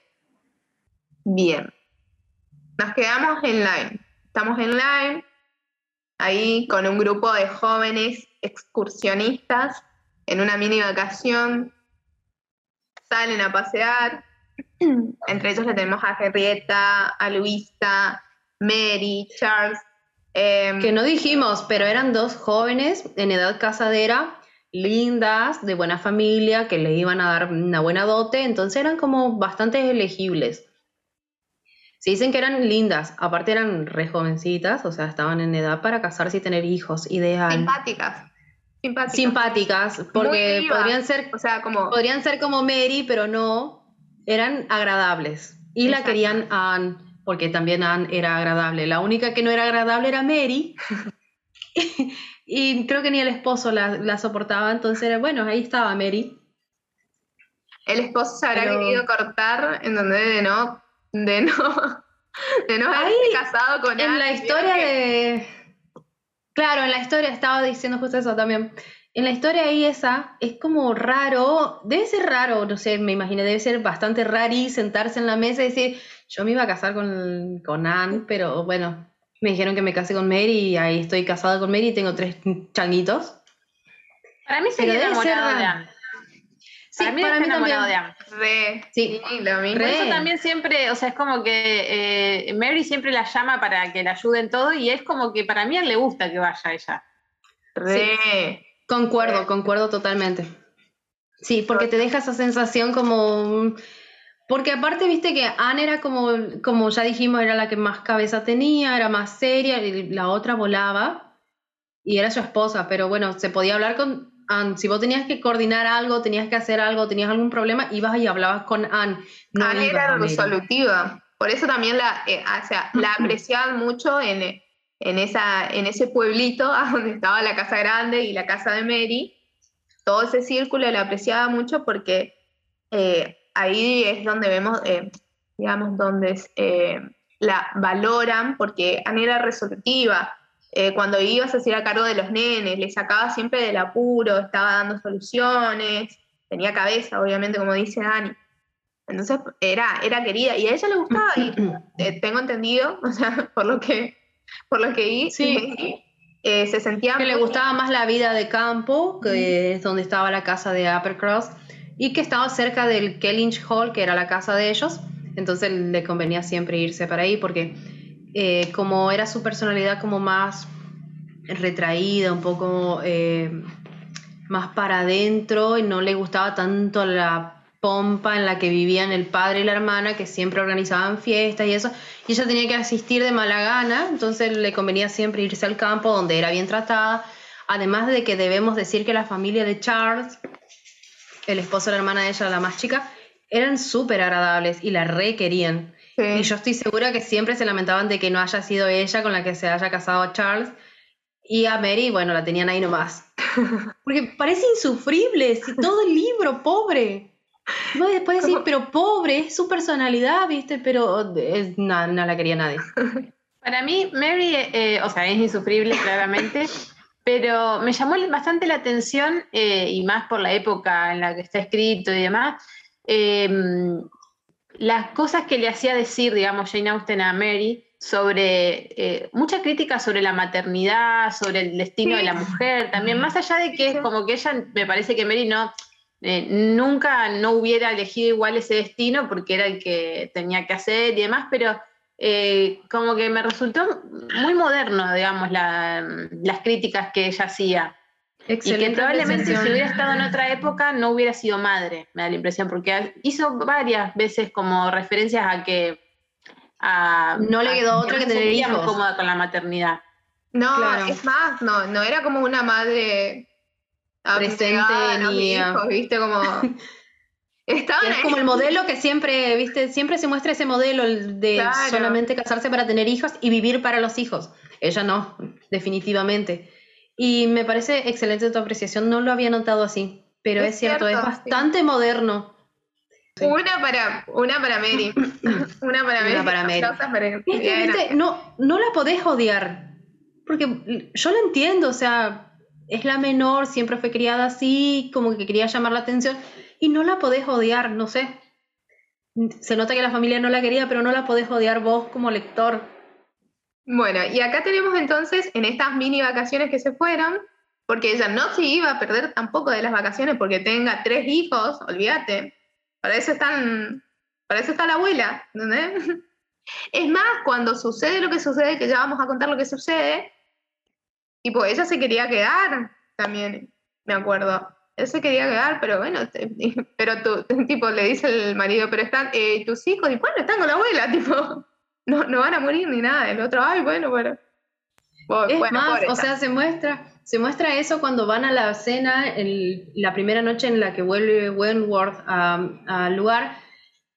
Bien. Nos quedamos en Line. Estamos en Line, ahí con un grupo de jóvenes excursionistas en una mini vacación. Salen a pasear. Entre ellos le tenemos a Henrietta, a Luisa, Mary, Charles. em, Que no dijimos, pero eran dos jóvenes en edad casadera, lindas, de buena familia, que le iban a dar una buena dote, entonces eran como bastante elegibles. Se dicen que eran lindas, aparte eran re jovencitas, o sea, estaban en edad para casarse y tener hijos, ideal. simpáticas. Simpáticas. Simpáticas, porque podrían ser, O sea, como. podrían ser como Mary, pero no, eran agradables. Y la querían a Anne, porque también Anne era agradable. La única que no era agradable era Mary. y creo que ni el esposo la, la soportaba, entonces era, bueno, ahí estaba Mary. El esposo se habrá Pero- querido cortar en donde de no. De no. De no haberse Ahí, casado con En Anne, la ¿vieron historia que- de... Claro, en la historia estaba diciendo justo eso también. En la historia ahí esa es como raro, debe ser raro, no sé, me imaginé, debe ser bastante rari sentarse en la mesa y decir, yo me iba a casar con, con Anne, pero bueno, me dijeron que me casé con Mary y ahí estoy casada con Mary y tengo tres changuitos. Para mí sería debe ser enamorado de. Anne. Sí, para mí para mí enamorado también. de Anne. Re. Sí. lo mismo. Por Re. eso también siempre, o sea, es como que eh, Mary siempre la llama para que la ayude en todo y es como que para mí a él le gusta que vaya ella. Re. Sí. Concuerdo totalmente. Sí, porque te deja esa sensación como... Porque aparte, viste que Anne era como, como ya dijimos, era la que más cabeza tenía, era más seria, y la otra volaba y era su esposa, pero bueno, se podía hablar con Anne. Si vos tenías que coordinar algo, tenías que hacer algo, tenías algún problema, ibas y hablabas con Anne. No Anne era resolutiva. Por eso también la, eh, o sea, la apreciaban mucho en, en, esa, en ese pueblito a donde estaba la casa grande y la casa de Mary. Todo ese círculo la apreciaba mucho porque eh, ahí es donde vemos, eh, digamos, donde eh, la valoran, porque Anne era resolutiva. Eh, cuando ibas a hacer a cargo de los nenes, le sacaba siempre del apuro, estaba dando soluciones, tenía cabeza, obviamente, como dice Dani. Entonces era, era querida y a ella le gustaba y eh, tengo entendido, o sea, por lo que, por lo que vi, Sí. eh, se sentía que le gustaba más la vida de campo, que es donde estaba la casa de Uppercross, y que estaba cerca del Kellynch Hall, que era la casa de ellos, entonces le convenía siempre irse para ahí, porque eh, como era su personalidad como más retraída, un poco eh, más para adentro, y no le gustaba tanto la pompa en la que vivían el padre y la hermana, que siempre organizaban fiestas y eso, y ella tenía que asistir de mala gana, entonces le convenía siempre irse al campo donde era bien tratada, además de que debemos decir que la familia de Charles el esposo de la hermana de ella, la más chica, eran súper agradables y la re querían. Y yo estoy segura que siempre se lamentaban de que no haya sido ella con la que se haya casado Charles. Y a Mary, bueno, la tenían ahí nomás. Porque parece insufrible, si todo el libro, pobre. Vos después decir, pero pobre, es su personalidad, ¿viste? Pero no, no la quería nadie. Para mí, Mary, eh, o sea, es insufrible, claramente, pero me llamó bastante la atención, eh, y más por la época en la que está escrito y demás, em, las cosas que le hacía decir, digamos, Jane Austen a Mary sobre eh, mucha crítica sobre la maternidad, sobre el destino de la mujer, también más allá de que es como que ella, me parece que Mary no, eh, nunca no hubiera elegido igual ese destino porque era el que tenía que hacer y demás, pero eh, como que me resultó muy moderno, digamos, las críticas que ella hacía. y que probablemente si hubiera estado en otra época no hubiera sido madre, me da la impresión, porque hizo varias veces como referencias a que no le quedó otra que tener hijos. cómoda con la maternidad. No, es más, no, no era como una madre presente ni hijos, viste como es como el modelo que siempre, viste, siempre se muestra ese modelo de solamente casarse para tener hijos y vivir para los hijos. Ella no, definitivamente. Y me parece excelente tu apreciación, no lo había notado así, pero es, cierto, es bastante moderno. Una para, una para Mary. una para Mary. Una para Mary. No, no la podés odiar. Porque yo lo entiendo, o sea, es la menor, siempre fue criada así, como que quería llamar la atención y no la podés odiar, no sé. Se nota que la familia no la quería, pero no la podés odiar vos como lector. Bueno, y acá tenemos entonces en estas mini vacaciones que se fueron, porque ella no se iba a perder tampoco de las vacaciones porque tenga tres hijos, olvídate. Para eso están, para eso está la abuela. Es más, cuando sucede lo que sucede, que ya vamos a contar lo que sucede, y pues ella se quería quedar también, me acuerdo él se quería quedar, pero bueno, pero tu, tipo, le dice el marido, pero están eh, tus hijos, y bueno, están con la abuela, tipo, no, no van a morir ni nada. El otro, ay, bueno, bueno. Es más, o sea, se muestra, se muestra eso cuando van a la cena, la primera noche en la que vuelve Wentworth al lugar.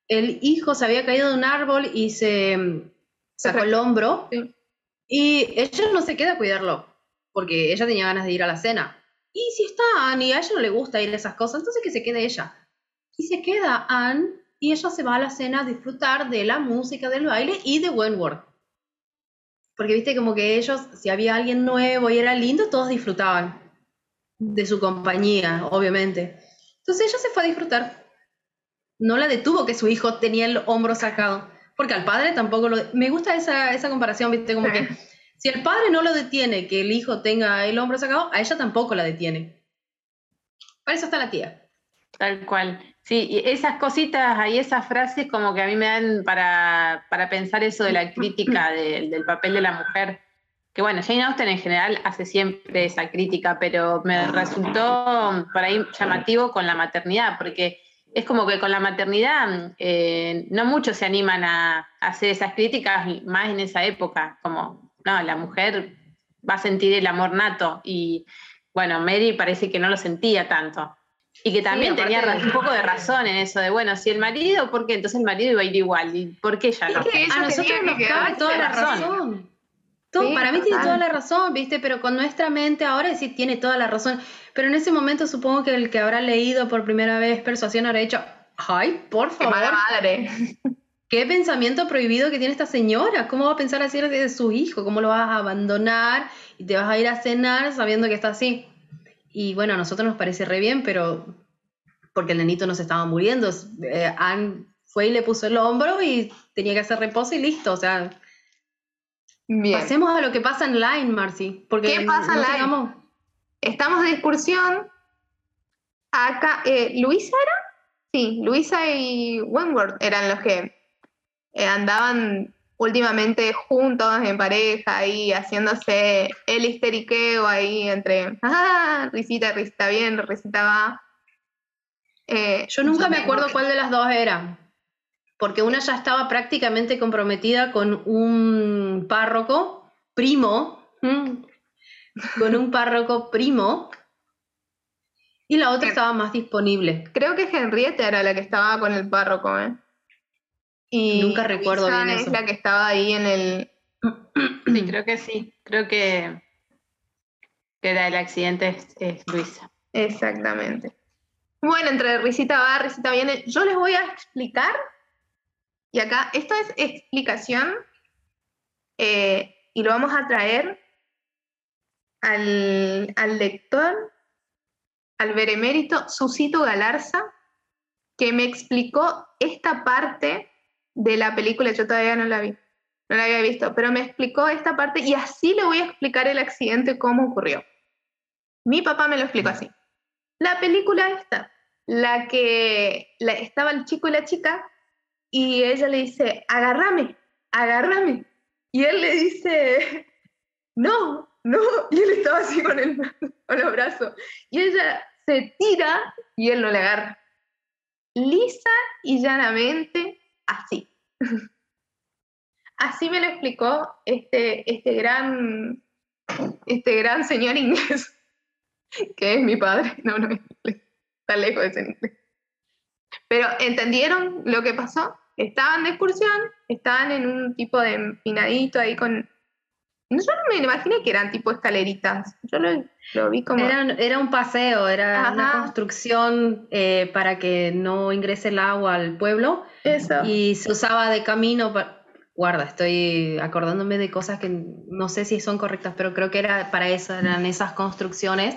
El hijo se había caído de un árbol y se sacó el hombro. Y ella no se queda a cuidarlo, porque ella tenía ganas de ir a la cena. Y si está Anne y a ella no le gusta ir a esas cosas, entonces que se quede ella. Y se queda Anne y ella se va a la cena a disfrutar de la música, del baile y de Wentworth. Porque viste como que ellos, si había alguien nuevo y era lindo, todos disfrutaban de su compañía, obviamente. Entonces ella se fue a disfrutar. No la detuvo que su hijo tenía el hombro sacado. Porque al padre tampoco lo... Me gusta esa, esa comparación, viste, como que si el padre no lo detiene que el hijo tenga el hombro sacado, a ella tampoco la detiene. Para eso está la tía. Tal cual. Sí, y esas cositas ahí, esas frases como que a mí me dan para, pensar eso de la crítica del papel de la mujer. Que bueno, Jane Austen en general hace siempre esa crítica, pero me resultó por ahí llamativo con la maternidad, porque es como que con la maternidad eh, no muchos se animan a hacer esas críticas, más en esa época, como no, la mujer va a sentir el amor nato y bueno, Mary parece que no lo sentía tanto. Y que también tenía un poco de razón en eso de, bueno, si el marido, ¿por qué? Entonces el marido iba a ir igual. ¿Y por qué ella no? a nosotros nos cabe toda la razón. para mí tiene toda la razón, ¿viste? Pero con nuestra mente ahora sí tiene toda la razón. Pero en ese momento supongo que el que habrá leído por primera vez Persuasión habrá dicho, ay, por favor. Qué madre. ¿Qué pensamiento prohibido que tiene esta señora? ¿Cómo va a pensar así de su hijo? ¿Cómo lo vas a abandonar y te vas a ir a cenar sabiendo que está así? Y bueno, a nosotros nos parece re bien, pero porque el nenito no se estaba muriendo. Eh, Anne fue y le puso el hombro y tenía que hacer reposo y listo. O sea, pasemos a lo que pasa en Line, Marcy. Porque ¿Qué pasa en Line? Estamos de excursión. Acá, eh, ¿Luisa era? Sí, Luisa y Wentworth eran los que eh, andaban últimamente juntos en pareja ahí haciéndose el histeriqueo ahí entre ah, risita, risita bien, risita va. Eh, yo nunca me acuerdo cuál de las dos era, porque una ya estaba prácticamente comprometida con un párroco primo, con un párroco primo, Y la otra estaba más disponible. Creo que Henrietta era la que estaba con el párroco, ¿eh? Y Nunca recuerdo Luisa bien es eso. la que estaba ahí en el... Sí, creo que sí. Creo que, que la del accidente es, es Luisa. Exactamente. Bueno, entre risita va, risita viene. Yo les voy a explicar, y acá, esto es explicación, eh, y lo vamos a traer al, al lector, al benemérito Susito Galarza, que me explicó esta parte de la película, yo todavía no la vi, no la había visto, pero me explicó esta parte y así le voy a explicar el accidente, cómo ocurrió. Mi papá me lo explicó así. La película esta, la que la- estaba el chico y la chica, y ella le dice, agárrame, agárrame. Y él le dice, no, no, y él estaba así con, el, con los brazos. Y ella se tira y él no le agarra. Lisa y llanamente, así. Así me lo explicó este, este, gran, este gran señor inglés, que es mi padre. No, no está lejos de ser inglés. Pero ¿entendieron lo que pasó? Estaban de excursión, estaban en un tipo de empinadito ahí con... Yo no me imaginé que eran tipo escaleritas. Yo lo, lo vi como... Era, era un paseo, era una construcción eh, para que no ingrese el agua al pueblo Eso. y se usaba de camino para... Guarda, estoy acordándome de cosas que no sé si son correctas, pero creo que era para eso, eran esas construcciones.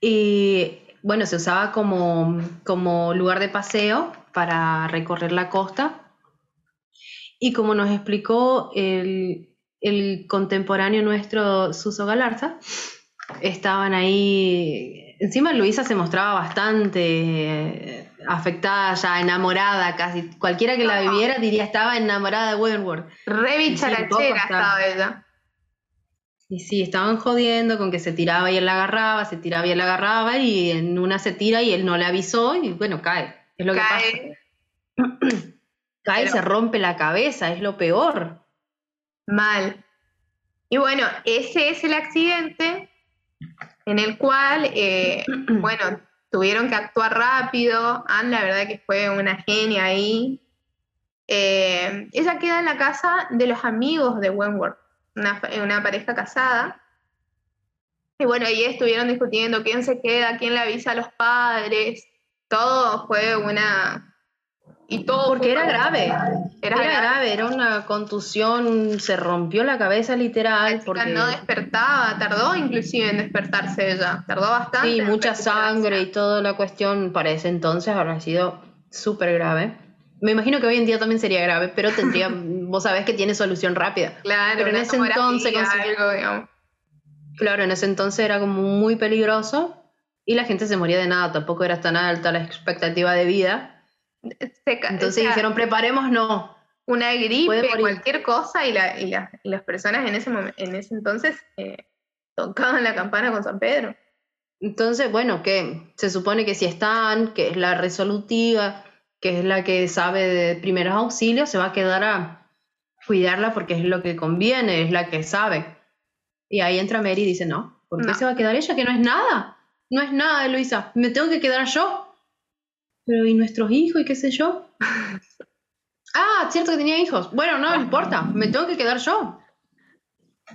Y bueno, se usaba como, como lugar de paseo para recorrer la costa. Y como nos explicó el, el contemporáneo nuestro, Suso Galarza, estaban ahí. Encima Luisa se mostraba bastante eh, afectada, ya enamorada casi. Cualquiera que la viviera diría estaba enamorada de Wentworth. Re bicharachera estaba ella. Y sí, estaban jodiendo con que se tiraba y él la agarraba, se tiraba y él la agarraba, y en una se tira y él no le avisó, y bueno, cae. Es lo que pasa. Cae Cae y Pero- se rompe la cabeza, es lo peor. Mal. Y bueno, ese es el accidente en el cual, eh, bueno, tuvieron que actuar rápido. Anne, la verdad que fue una genia ahí. Eh, ella queda en la casa de los amigos de Wentworth, una, una pareja casada. Y bueno, ahí estuvieron discutiendo quién se queda, quién le avisa a los padres. Todo fue una... Y todo Porque era grave. Era, Era, grave. era una contusión, se rompió la cabeza literal. Porque no despertaba, tardó inclusive en despertarse ella, tardó bastante. sí, mucha sangre y toda la cuestión para ese entonces habrá sido súper grave. Me imagino que hoy en día también sería grave, pero tendría, vos sabés que tiene solución rápida. Claro, Pero en ese entonces algo, digamos. Claro, en ese entonces era como muy peligroso y la gente se moría de nada, tampoco era tan alta la expectativa de vida. Se Entonces o sea, dijeron, preparemos, no. una gripe, cualquier cosa, y, la- y, la- y las personas en ese, en ese entonces eh, tocaban la campana con San Pedro. Entonces, bueno, que se supone que si están, que es la resolutiva, que es la que sabe de primeros auxilios, se va a quedar a cuidarla porque es lo que conviene, es la que sabe. Y ahí entra Mary y dice, no, ¿por qué No. se va a quedar ella? Que no es nada. No es nada, Luisa. Me tengo que quedar yo. Pero, ¿y nuestros hijos y qué sé yo? ah, cierto que tenía hijos. Bueno, no importa, me tengo que quedar yo.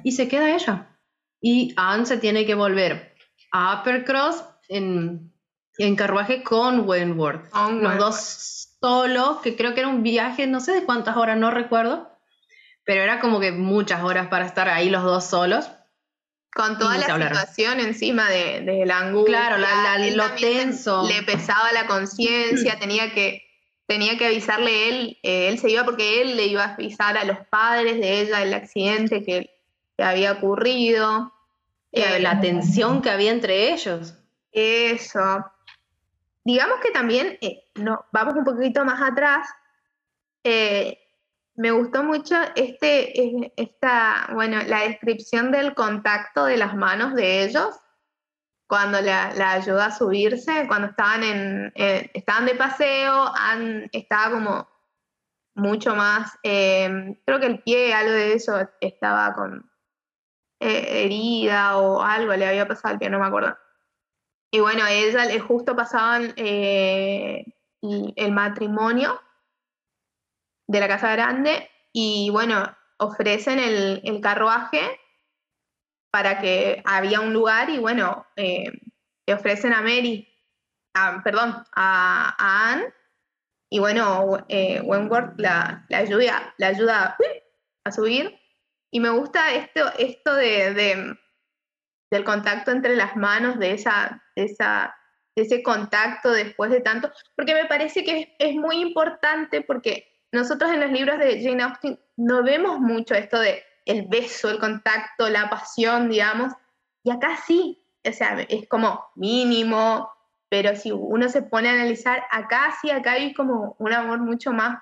Y se queda ella. Y Anne se tiene que volver a Uppercross en, en carruaje con Wentworth. Con Los Wentworth. dos solos, que creo que era un viaje, no sé de cuántas horas, no recuerdo. Pero era como que muchas horas para estar ahí los dos solos. Con toda la situación encima de, de la angustia. Claro, la- la- lo tenso. Le pesaba la conciencia, tenía que, tenía que avisarle él, eh, él se iba porque él le iba a avisar a los padres de ella del accidente que, que había ocurrido. Y Eh, la tensión que había entre ellos. Eso. Digamos que también, eh, no, vamos un poquito más atrás. eh, me gustó mucho este, esta, bueno, la descripción del contacto de las manos de ellos cuando la, la ayudó a subirse, cuando estaban en, eh, estaban de paseo, estaba como mucho más, eh, creo que el pie, algo de eso, estaba con eh, herida o algo, le había pasado al pie, no me acuerdo. y bueno, ella justo pasaban el matrimonio de la Casa Grande y bueno, ofrecen el, carruaje para que había un lugar y bueno, eh, le ofrecen a Mary, perdón, a, Anne y bueno, eh, Wentworth la, ayuda, la ayuda a subir. Y me gusta esto, esto de, del contacto entre las manos, de, esa, esa, ese contacto después de tanto, porque me parece que es, muy importante porque nosotros en los libros de Jane Austen no vemos mucho esto de el beso, el contacto, la pasión, digamos, y acá sí, o sea, es como mínimo, pero si uno se pone a analizar, acá sí, acá hay como un amor mucho más,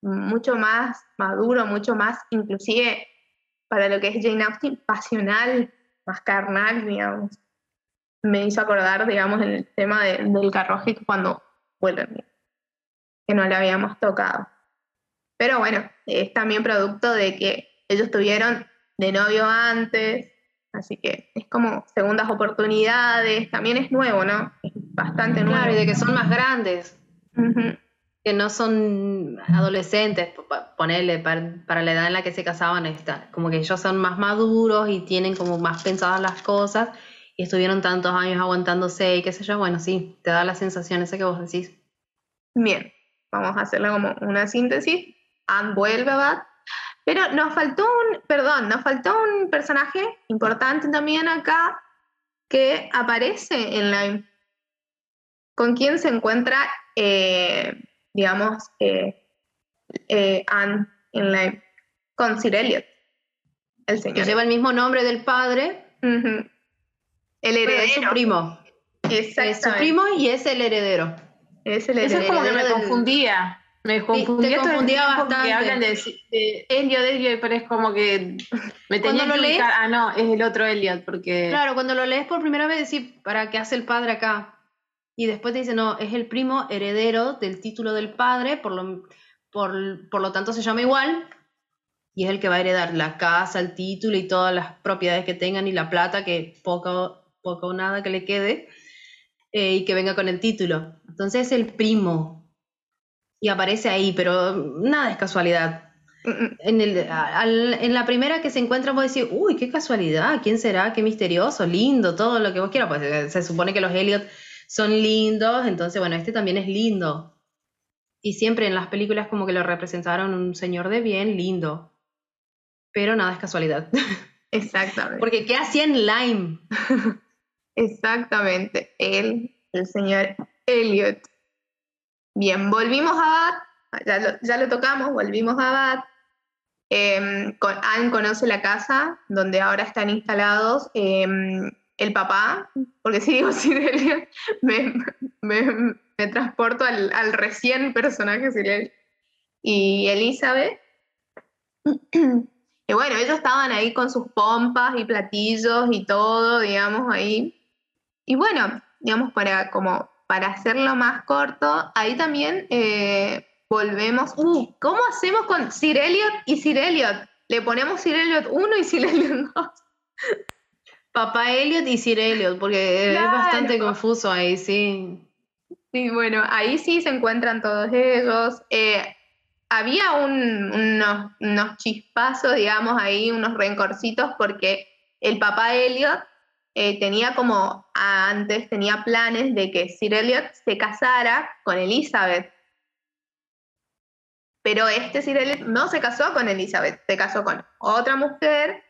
mucho más maduro, mucho más, inclusive para lo que es Jane Austen, pasional, más carnal, digamos. Me hizo acordar, digamos, el tema del carruaje cuando vuelven, que no le habíamos tocado. Pero bueno, es también producto de que ellos tuvieron de novio antes, así que es como segundas oportunidades, también es nuevo, ¿no? Es bastante nuevo. Claro, y de que son más grandes que no son adolescentes, ponerle para, la edad en la que se casaban, está, como que ellos son más maduros y tienen como más pensadas las cosas y estuvieron tantos años aguantándose y qué sé yo, bueno, sí, te da la sensación esa que vos decís. Bien, vamos a hacerle como una síntesis. Anne vuelve a Bath, pero nos faltó un, perdón, nos faltó un personaje importante también acá que aparece en la... con quien se encuentra eh, digamos, eh, eh, Anne en la, con Sir Elliot, el señor. Que lleva el mismo nombre del padre. El heredero. es su primo. Es su primo y es el heredero. Es el heredero. Eso es como que me confundía. Me confundía, confundía bastante. Hablan de, de Elliot, Elliot, pero es como que me tenía que lees, Ah, no, es el otro Elliot, porque... Claro, cuando lo lees por primera vez decís, ¿para qué hace el padre acá? y después te dice, no, es el primo heredero del título del padre, por lo, por, lo tanto se llama igual, y es el que va a heredar la casa, el título y todas las propiedades que tengan y la plata, que poco, poco o nada que le quede, eh, y que venga con el título. Entonces es el primo, y aparece ahí, pero nada es casualidad. En, el, en, la primera que se encuentra vos decís, uy, qué casualidad, ¿quién será? Qué misterioso, lindo, todo lo que vos quieras. Pues eh, se supone que los Elliot son lindos, entonces bueno, este también es lindo. Y siempre en las películas como que lo representaron un señor de bien lindo. Pero nada es casualidad. Exactamente. Porque ¿qué hacía en Lime? Exactamente, él, el señor Elliot. Bien, volvimos a Bath, ya lo, tocamos, volvimos a Bath. Em, con, Anne conoce la casa donde ahora están instalados. Em, el papá, porque si digo Sirelia, me, me, me transporto al, al, recién personaje Sirelia. Y Elizabeth. Y bueno, ellos estaban ahí con sus pompas y platillos y todo, digamos, ahí. Y bueno, digamos, para, como, para hacerlo más corto, ahí también eh, volvemos. Uh, ¿Cómo hacemos con Sir Elliot y Sir Elliot? Le ponemos Sir Elliot 1 y Sir Elliot 2. Papá Elliot y Sir Elliot, porque es bastante confuso ahí, sí. Sí, bueno, ahí sí se encuentran todos ellos. Eh, había unos, chispazos, digamos, ahí, unos rencorcitos, porque el papá Elliot eh, tenía como antes, tenía planes de que Sir Elliot se casara con Elizabeth. Pero este Sir Elliot no se casó con Elizabeth, se casó con otra mujer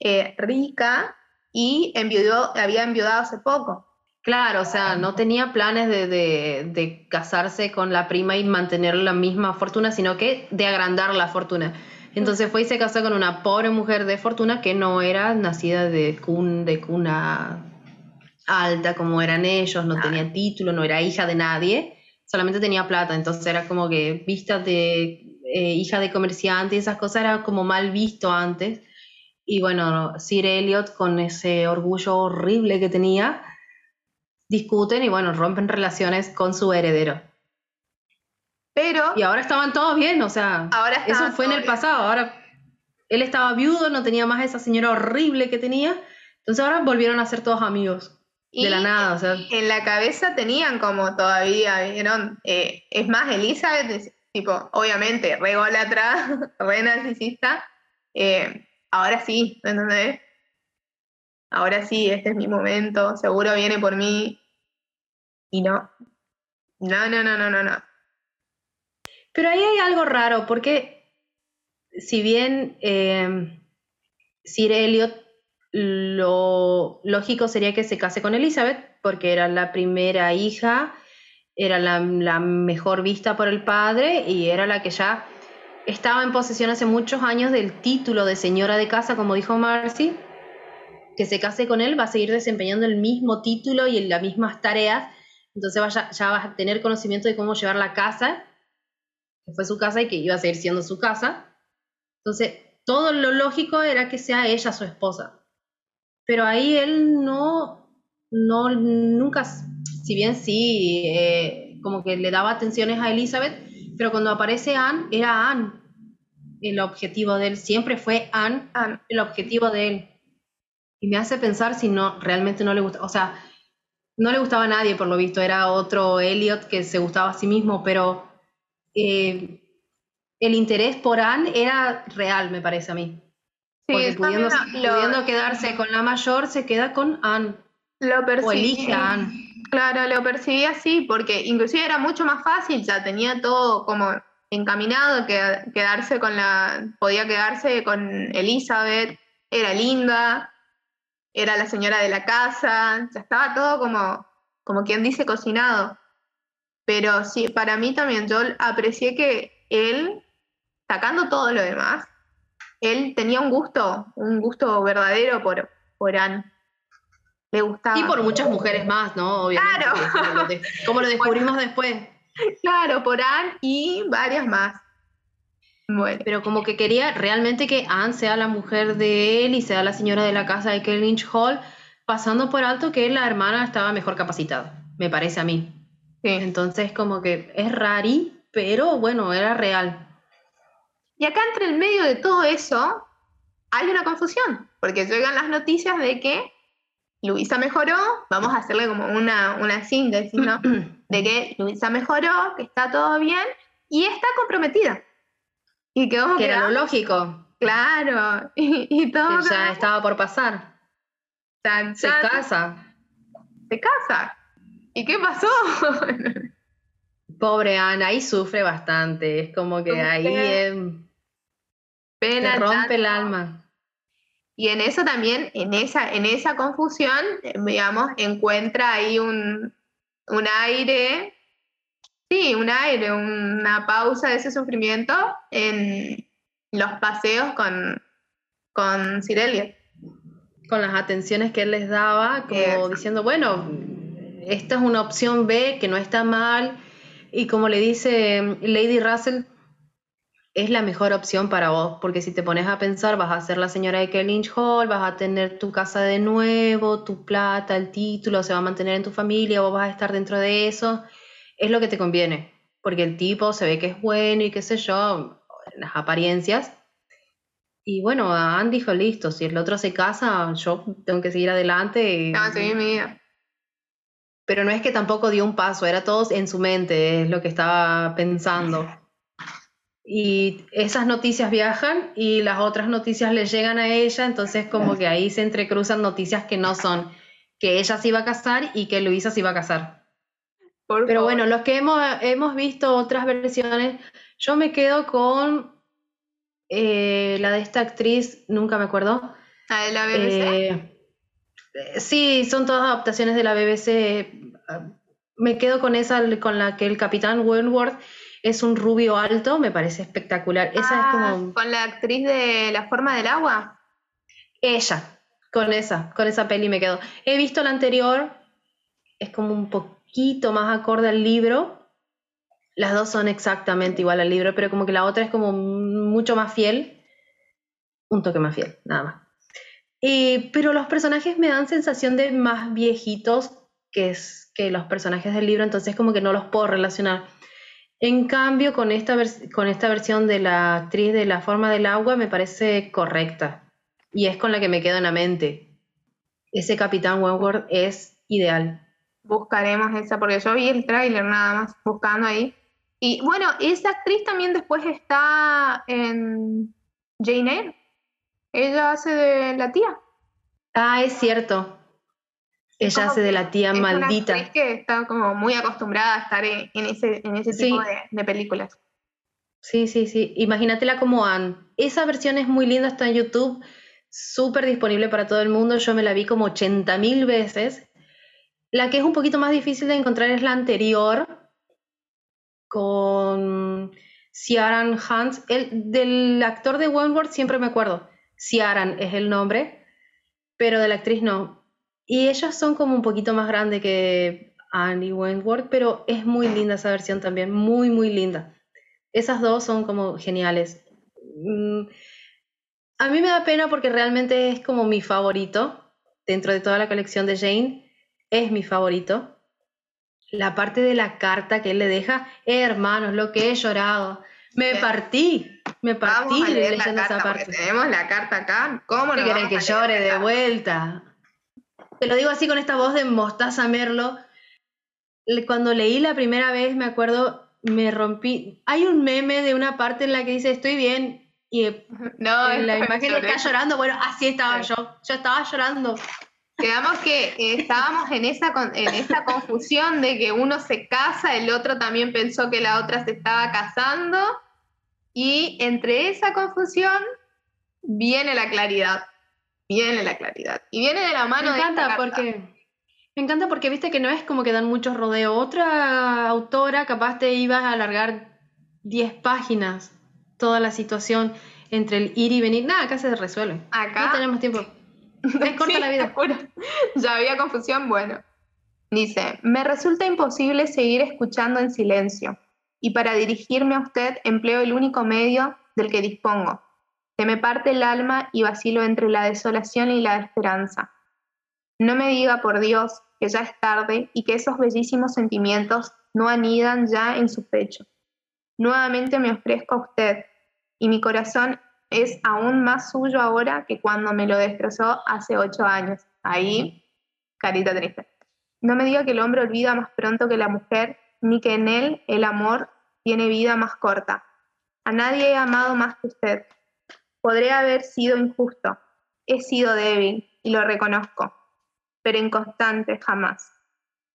eh, rica y enviudó, había enviudado hace poco. Claro, o sea, no tenía planes de, casarse con la prima y mantener la misma fortuna, sino que de agrandar la fortuna. Entonces fue y se casó con una pobre mujer de fortuna que no era nacida de, de cuna alta como eran ellos, no tenía título, no era hija de nadie, solamente tenía plata. Entonces era como que vista de eh, hija de comerciante y esas cosas era como mal visto antes. Y bueno, Sir Elliot, con ese orgullo horrible que tenía, discuten y bueno, rompen relaciones con su heredero. Pero. Y ahora estaban todos bien, o sea. Ahora eso fue en el pasado. Ahora él estaba viudo, no tenía más esa señora horrible que tenía. Entonces ahora volvieron a ser todos amigos. de la nada, o sea. En la cabeza tenían como todavía, ¿vieron? Eh, es más, Elizabeth, tipo, obviamente, rególatra, re narcisista. Eh, ahora sí, ¿entendés? Ahora sí, este es mi momento, seguro viene por mí. Y no. No, no, no, no, no, no. Pero ahí hay algo raro, porque si bien eh, Sir Elliot, lo lógico sería que se case con Elizabeth, porque era la primera hija, era la, mejor vista por el padre y era la que ya estaba en posesión hace muchos años del título de señora de casa, como dijo Marcy, que se case con él va a seguir desempeñando el mismo título y las mismas tareas, entonces vaya, ya va a tener conocimiento de cómo llevar la casa, que fue su casa y que iba a seguir siendo su casa. Entonces, todo lo lógico era que sea ella su esposa. Pero ahí él no, no, nunca, si bien sí, eh, como que le daba atenciones a Elizabeth, pero cuando aparece Anne, era Anne el objetivo de él, siempre fue Anne, el objetivo de él. Y me hace pensar si no, realmente no le gusta, o sea, no le gustaba a nadie por lo visto, era otro Elliot que se gustaba a sí mismo, pero eh, el interés por Anne era real, me parece a mí. Porque pudiendo, pudiendo, quedarse con la mayor, se queda con Anne. Lo o elige a Anne. Claro, lo percibí así, porque inclusive era mucho más fácil, ya tenía todo como encaminado, que quedarse con la, podía quedarse con Elizabeth, era linda, era la señora de la casa, ya estaba todo como, como quien dice cocinado. Pero sí, para mí también yo aprecié que él, sacando todo lo demás, él tenía un gusto, un gusto verdadero por, por Anne. Le gustaba. Y por muchas mujeres más, ¿no? Obviamente. Claro. Como lo, descubrimos después. Claro, por Anne y varias más. Bueno. Pero como que quería realmente que Anne sea la mujer de él y sea la señora de la casa de Kellynch Hall, pasando por alto que la hermana estaba mejor capacitada, me parece a mí. Entonces como que es rari, pero bueno, era real. Y acá entre el medio de todo eso hay una confusión, porque llegan las noticias de que Luisa mejoró, vamos a hacerle como una, una síntesis, ¿no? de que Luisa mejoró, que está todo bien y está comprometida. Y que, que era lo lógico. Claro, y, todo. ya estaba por pasar. se casa. Se casa. ¿Y qué pasó? Pobre Ana, ahí sufre bastante. Es como que ahí es, Pena, rompe el alma. Y en eso también, en esa, en esa confusión, digamos, encuentra ahí un, un aire, sí, un aire, una pausa de ese sufrimiento en los paseos con, con Sirelia. Con las atenciones que él les daba, como diciendo, bueno, esta es una opción B que no está mal. Y como le dice Lady Russell, es la mejor opción para vos, porque si te pones a pensar, vas a ser la señora de Kellynch Hall, vas a tener tu casa de nuevo, tu plata, el título, se va a mantener en tu familia, vos vas a estar dentro de eso, es lo que te conviene, porque el tipo se ve que es bueno y qué sé yo, las apariencias. Y bueno, Andy dijo, listo, si el otro se casa, yo tengo que seguir adelante. Ah, sí, mía. Pero no es que tampoco dio un paso, era todo en su mente, es lo que estaba pensando. y esas noticias viajan y las otras noticias le llegan a ella, entonces como que ahí se entrecruzan noticias que no son que ella se iba a casar y que Luisa se iba a casar. Pero bueno, los que hemos, hemos visto otras versiones, yo me quedo con eh, la de esta actriz, nunca me acuerdo. ¿La de la BBC? Eh, sí, son todas adaptaciones de la BBC. Me quedo con esa, con la que el capitán Wentworth es un rubio alto, me parece espectacular. Esa es ah, como. ¿Con la actriz de La forma del agua? Ella, con esa, con esa peli me quedo. He visto la anterior, es como un poquito más acorde al libro. Las dos son exactamente igual al libro, pero como que la otra es como mucho más fiel. Un toque más fiel, nada más. Pero los personajes me dan sensación de más viejitos que los personajes del libro, entonces como que no los puedo relacionar. En cambio, con esta, con esta versión de la actriz de La forma del agua me parece correcta y es con la que me quedo en la mente. Ese capitán Wentworth es ideal. Buscaremos esa, porque yo vi el tráiler nada más, buscando ahí. Y bueno, esa actriz también después está en Jane Eyre. Ella hace de la tía. Ah, es cierto. Ella hace de la tía maldita. Una que está como muy acostumbrada a estar en, ese, en ese tipo de, películas. Sí, sí, sí. Imagínatela como Anne. Esa versión es muy linda, está en YouTube, súper disponible para todo el mundo. Yo me la vi como 80 mil veces. La que es un poquito más difícil de encontrar es la anterior, con Ciaran Hans. El, del actor de Wentworth siempre me acuerdo. Ciaran es el nombre, pero de la actriz no. Y ellas son como un poquito más grandes que Annie Wentworth, pero es muy linda esa versión también, muy, muy linda. Esas dos son como geniales. Mm, a mí me da pena porque realmente es como mi favorito dentro de toda la colección de Jane. Es mi favorito. La parte de la carta que él le deja, hermanos, lo que he llorado. Me partí, me partí leyendo esa parte. Tenemos la carta acá. ¿Cómo no? quieren que llore de vuelta? Te lo digo así con esta voz de Mostaza Merlo. Cuando leí la primera vez, me acuerdo, me rompí. Hay un meme de una parte en la que dice, estoy bien. Y no, en la imagen está llorando. Bueno, así estaba yo. Yo estaba llorando. Quedamos que estábamos en esa, en esa confusión de que uno se casa, el otro también pensó que la otra se estaba casando. Y entre esa confusión viene la claridad viene la claridad. Y viene de la mano me encanta porque Me encanta porque viste que no es como que dan muchos rodeos. Otra autora capaz te ibas a alargar 10 páginas toda la situación entre el ir y venir. Nada, acá se resuelve. Acá. No tenemos tiempo. Es corta la vida. Ya había confusión, bueno. Dice, me resulta imposible seguir escuchando en silencio y para dirigirme a usted empleo el único medio del que dispongo, se me parte el alma y vacilo entre la desolación y la esperanza. No me diga, por Dios, que ya es tarde y que esos bellísimos sentimientos no anidan ya en su pecho. Nuevamente me ofrezco a usted y mi corazón es aún más suyo ahora que cuando me lo destrozó hace ocho años. Ahí, carita triste. No me diga que el hombre olvida más pronto que la mujer, ni que en él el amor tiene vida más corta. A nadie he amado más que usted. Podré haber sido injusto, he sido débil y lo reconozco, pero inconstante jamás.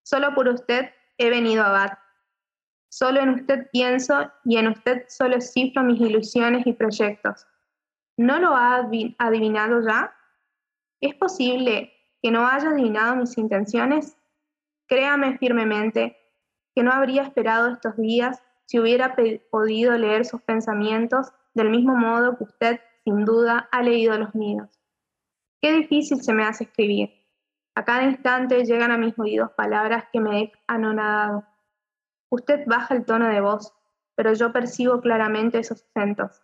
Solo por usted he venido a Bat. Solo en usted pienso y en usted solo cifro mis ilusiones y proyectos. ¿No lo ha adivinado ya? ¿Es posible que no haya adivinado mis intenciones? Créame firmemente que no habría esperado estos días si hubiera podido leer sus pensamientos del mismo modo que usted sin duda, ha leído los míos. Qué difícil se me hace escribir. A cada instante llegan a mis oídos palabras que me he anonadado. Usted baja el tono de voz, pero yo percibo claramente esos acentos,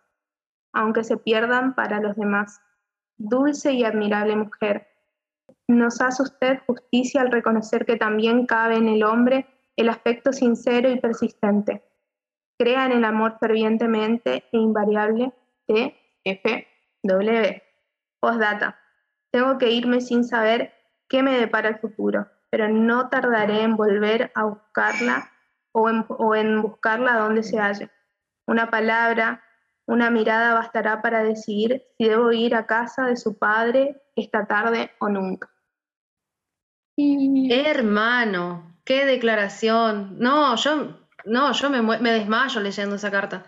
aunque se pierdan para los demás. Dulce y admirable mujer, nos hace usted justicia al reconocer que también cabe en el hombre el aspecto sincero y persistente. Crea en el amor fervientemente e invariable de FW. Postdata. Tengo que irme sin saber qué me depara el futuro, pero no tardaré en volver a buscarla o en, o en buscarla donde se halle. Una palabra, una mirada bastará para decidir si debo ir a casa de su padre esta tarde o nunca. Hermano, qué declaración. No, yo, no, yo me, me desmayo leyendo esa carta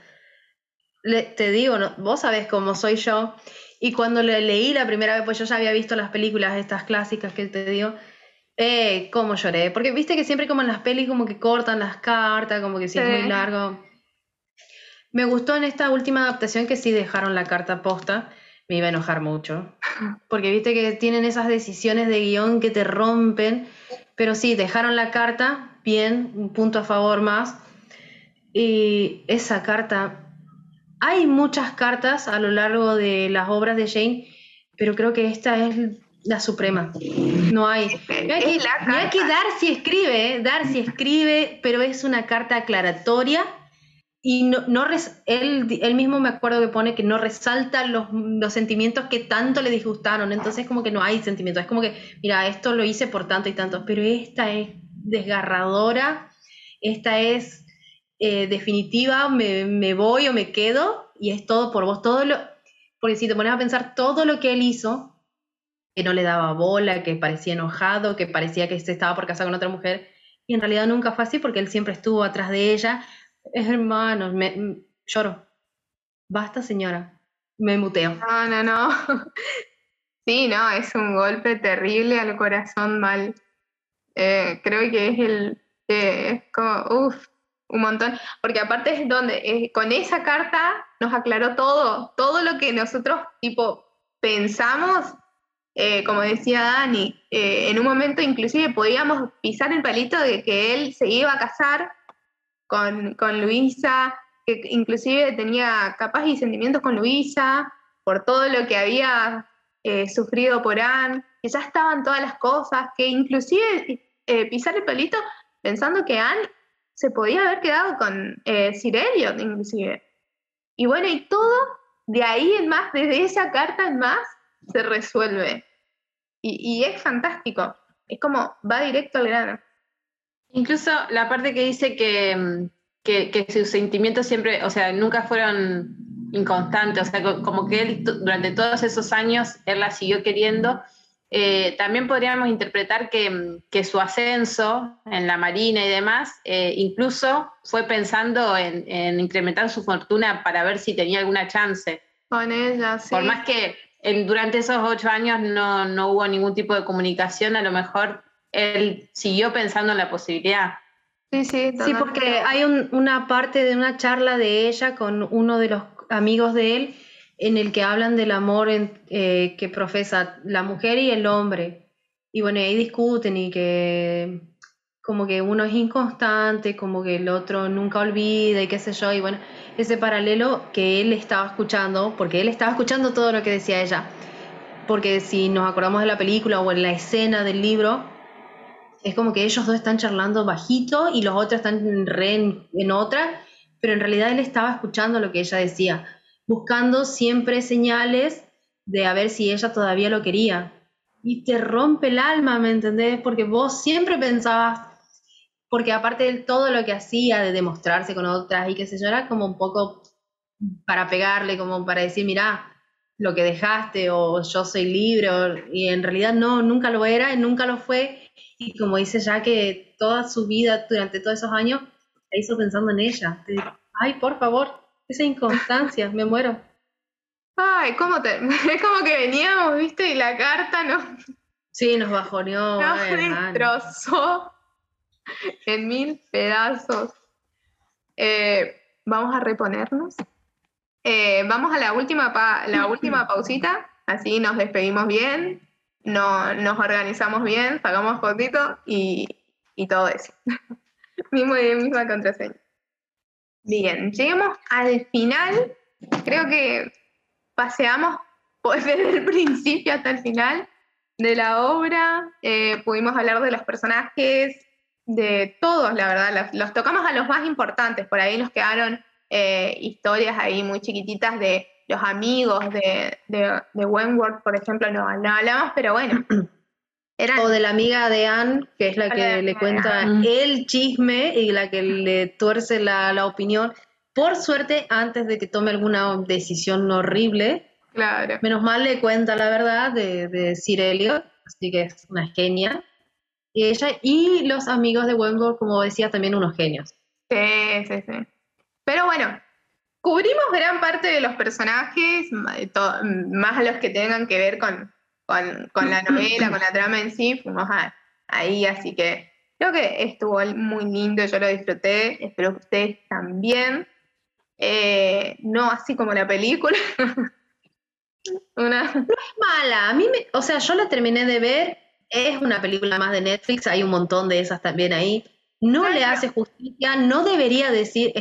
te digo, vos sabés cómo soy yo. Y cuando le leí la primera vez, pues yo ya había visto las películas estas clásicas que te digo, eh, cómo lloré. Porque viste que siempre como en las pelis como que cortan las cartas, como que si es muy largo. Me gustó en esta última adaptación que sí dejaron la carta posta. Me iba a enojar mucho. Porque viste que tienen esas decisiones de guion que te rompen. Pero sí, dejaron la carta, bien, un punto a favor más. Y esa carta hay muchas cartas a lo largo de las obras de Jane, pero creo que esta es la suprema. No hay. Mira que, que Darcy escribe, ¿eh? Darcy escribe, pero es una carta aclaratoria y no, no él, él mismo me acuerdo que pone que no resalta los, los, sentimientos que tanto le disgustaron, entonces como que no hay sentimientos, es como que, mira, esto lo hice por tanto y tanto, pero esta es desgarradora, esta es eh, definitiva, me, me, voy o me quedo y es todo por vos, todo lo, porque si te pones a pensar todo lo que él hizo, que no le daba bola, que parecía enojado, que parecía que estaba por casar con otra mujer, y en realidad nunca fue así porque él siempre estuvo atrás de ella, Hermanos, me, lloro. Basta, señora. Me muteo. No, no, no. Sí, no, es un golpe terrible al corazón mal. Eh, creo que es el. es como, uff, un montón. Porque aparte es donde, con esa carta nos aclaró todo, todo lo que nosotros, tipo, pensamos. Eh, como decía Dani, eh, en un momento inclusive podíamos pisar el palito de que él se iba a casar con, Luisa, que inclusive tenía capaz y sentimientos con Luisa por todo lo que había eh, sufrido por Anne, que ya estaban todas las cosas, que inclusive eh, pisar el pelito pensando que Anne se podía haber quedado con eh, Sir Elliot, inclusive. Y bueno, y todo de ahí en más, desde esa carta en más, se resuelve. Y, y es fantástico. Es como va directo al grano. Incluso la parte que dice mm, que, que, sus sentimientos siempre, o sea, nunca fueron inconstantes, o sea, como que él durante todos esos años, él la siguió queriendo. Eh, también podríamos interpretar que, mm, que, su ascenso en la marina y demás, eh, incluso fue pensando en, en, incrementar su fortuna para ver si tenía alguna chance. Con ella, sí. Por más que en, durante esos ocho años no, no hubo ningún tipo de comunicación, a lo mejor él siguió pensando en la posibilidad. Sí, sí, sí porque hay una parte de una charla de ella con uno de los amigos de él en el que hablan del amor eh, que profesa la mujer y el hombre. Y bueno, ahí discuten y que como que uno es inconstante, como que el otro nunca olvida y qué sé yo. Y bueno, ese paralelo que él estaba escuchando, porque él estaba escuchando todo lo que decía ella. Porque si nos acordamos de la película o en la escena del libro, es como que ellos dos están charlando bajito y los otros están re en, otra, pero en realidad él estaba escuchando lo que ella decía, buscando siempre señales de a ver si ella todavía lo quería. Y te rompe el alma, ¿me entendés? Porque vos siempre pensabas, porque aparte de todo lo que hacía, de demostrarse con otras y qué sé yo, era como un poco para pegarle, como para decir, mira, lo que dejaste o yo soy libre, y en realidad no, nunca lo era, nunca lo fue, y como dice ya que toda su vida, durante todos esos años, la hizo pensando en ella. Ay, por favor, esa inconstancia, me muero. Ay, ¿cómo te...? Es como que veníamos, ¿viste? Y la carta nos... Sí, nos bajoneó. Nos destrozó en mil pedazos. Eh, vamos a reponernos. Eh, vamos a la última, la última pausita, así nos despedimos bien no, nos organizamos bien, sacamos fotitos y, y todo eso. Mismo y misma contraseña. Bien, lleguemos al final. Creo que paseamos desde el principio hasta el final de la obra. Eh, pudimos hablar de los personajes, de todos, la verdad. Los, tocamos a los más importantes. Por ahí nos quedaron eh, historias ahí muy chiquititas de los amigos de, de, Wentworth, por ejemplo, no, hablamos, pero bueno. O de la amiga de Anne, que es la que le cuenta el chisme y la que le tuerce la, la, opinión. Por suerte, antes de que tome alguna decisión horrible, claro. menos mal le cuenta la verdad de, de Sir Elliot, así que es una genia. Y ella y los amigos de Wentworth, como decía, también unos genios. Sí, sí, sí. Pero bueno, Cubrimos gran parte de los personajes, más los que tengan que ver con, con, la novela, con la trama en sí, fuimos ahí, así que creo que estuvo muy lindo, yo lo disfruté, espero que ustedes también. Eh, no así como la película. una... No es mala, a mí me, o sea, yo la terminé de ver, es una película más de Netflix, hay un montón de esas también ahí. No le hace justicia, no debería decir,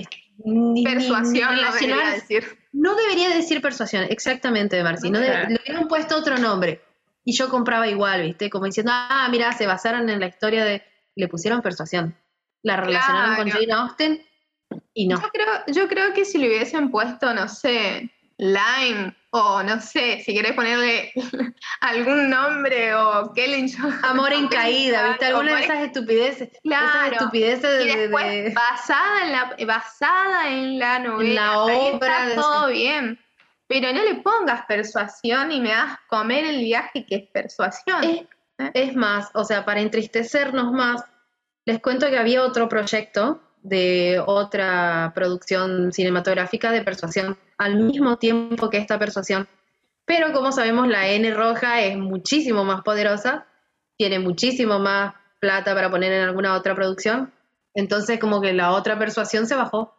persuasión no debería decir. No debería decir persuasión, exactamente, Marci. No le hubieran puesto otro nombre. Y yo compraba igual, ¿viste? Como diciendo, ah, mira, se basaron en la historia de. Le pusieron persuasión. La relacionaron con Jane Austen Y no. Yo creo, yo creo que si le hubiesen puesto, no sé, Lime o no sé, si querés ponerle algún nombre o Kellen Amor en caída, ¿viste? Alguna de esas estupideces. Claro. Esas estupideces de, y después, de- basada en la basada en la novela, la ahí obra está de- todo bien. Pero no le pongas persuasión y me das comer el viaje que es persuasión. Es, es más, o sea, para entristecernos más, les cuento que había otro proyecto de otra producción cinematográfica de persuasión al mismo tiempo que esta persuasión. Pero como sabemos, la N roja es muchísimo más poderosa, tiene muchísimo más plata para poner en alguna otra producción. Entonces, como que la otra persuasión se bajó.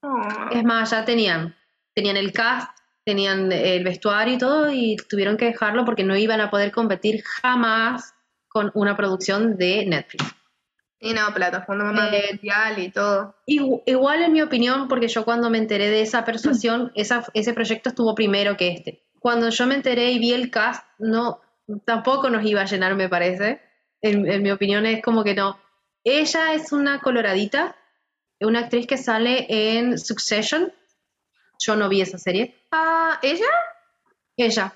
Oh. Es más, ya tenían, tenían el cast, tenían el vestuario y todo, y tuvieron que dejarlo porque no iban a poder competir jamás con una producción de Netflix. Y no, plataforma Eh, mundial y todo. Igu- Igual en mi opinión, porque yo cuando me enteré de esa persuasión, esa, ese proyecto estuvo primero que este. Cuando yo me enteré y vi el cast, no, tampoco nos iba a llenar, me parece. En, en mi opinión es como que no. Ella es una coloradita, una actriz que sale en Succession. Yo no vi esa serie. Ah, ¿ella? Ella.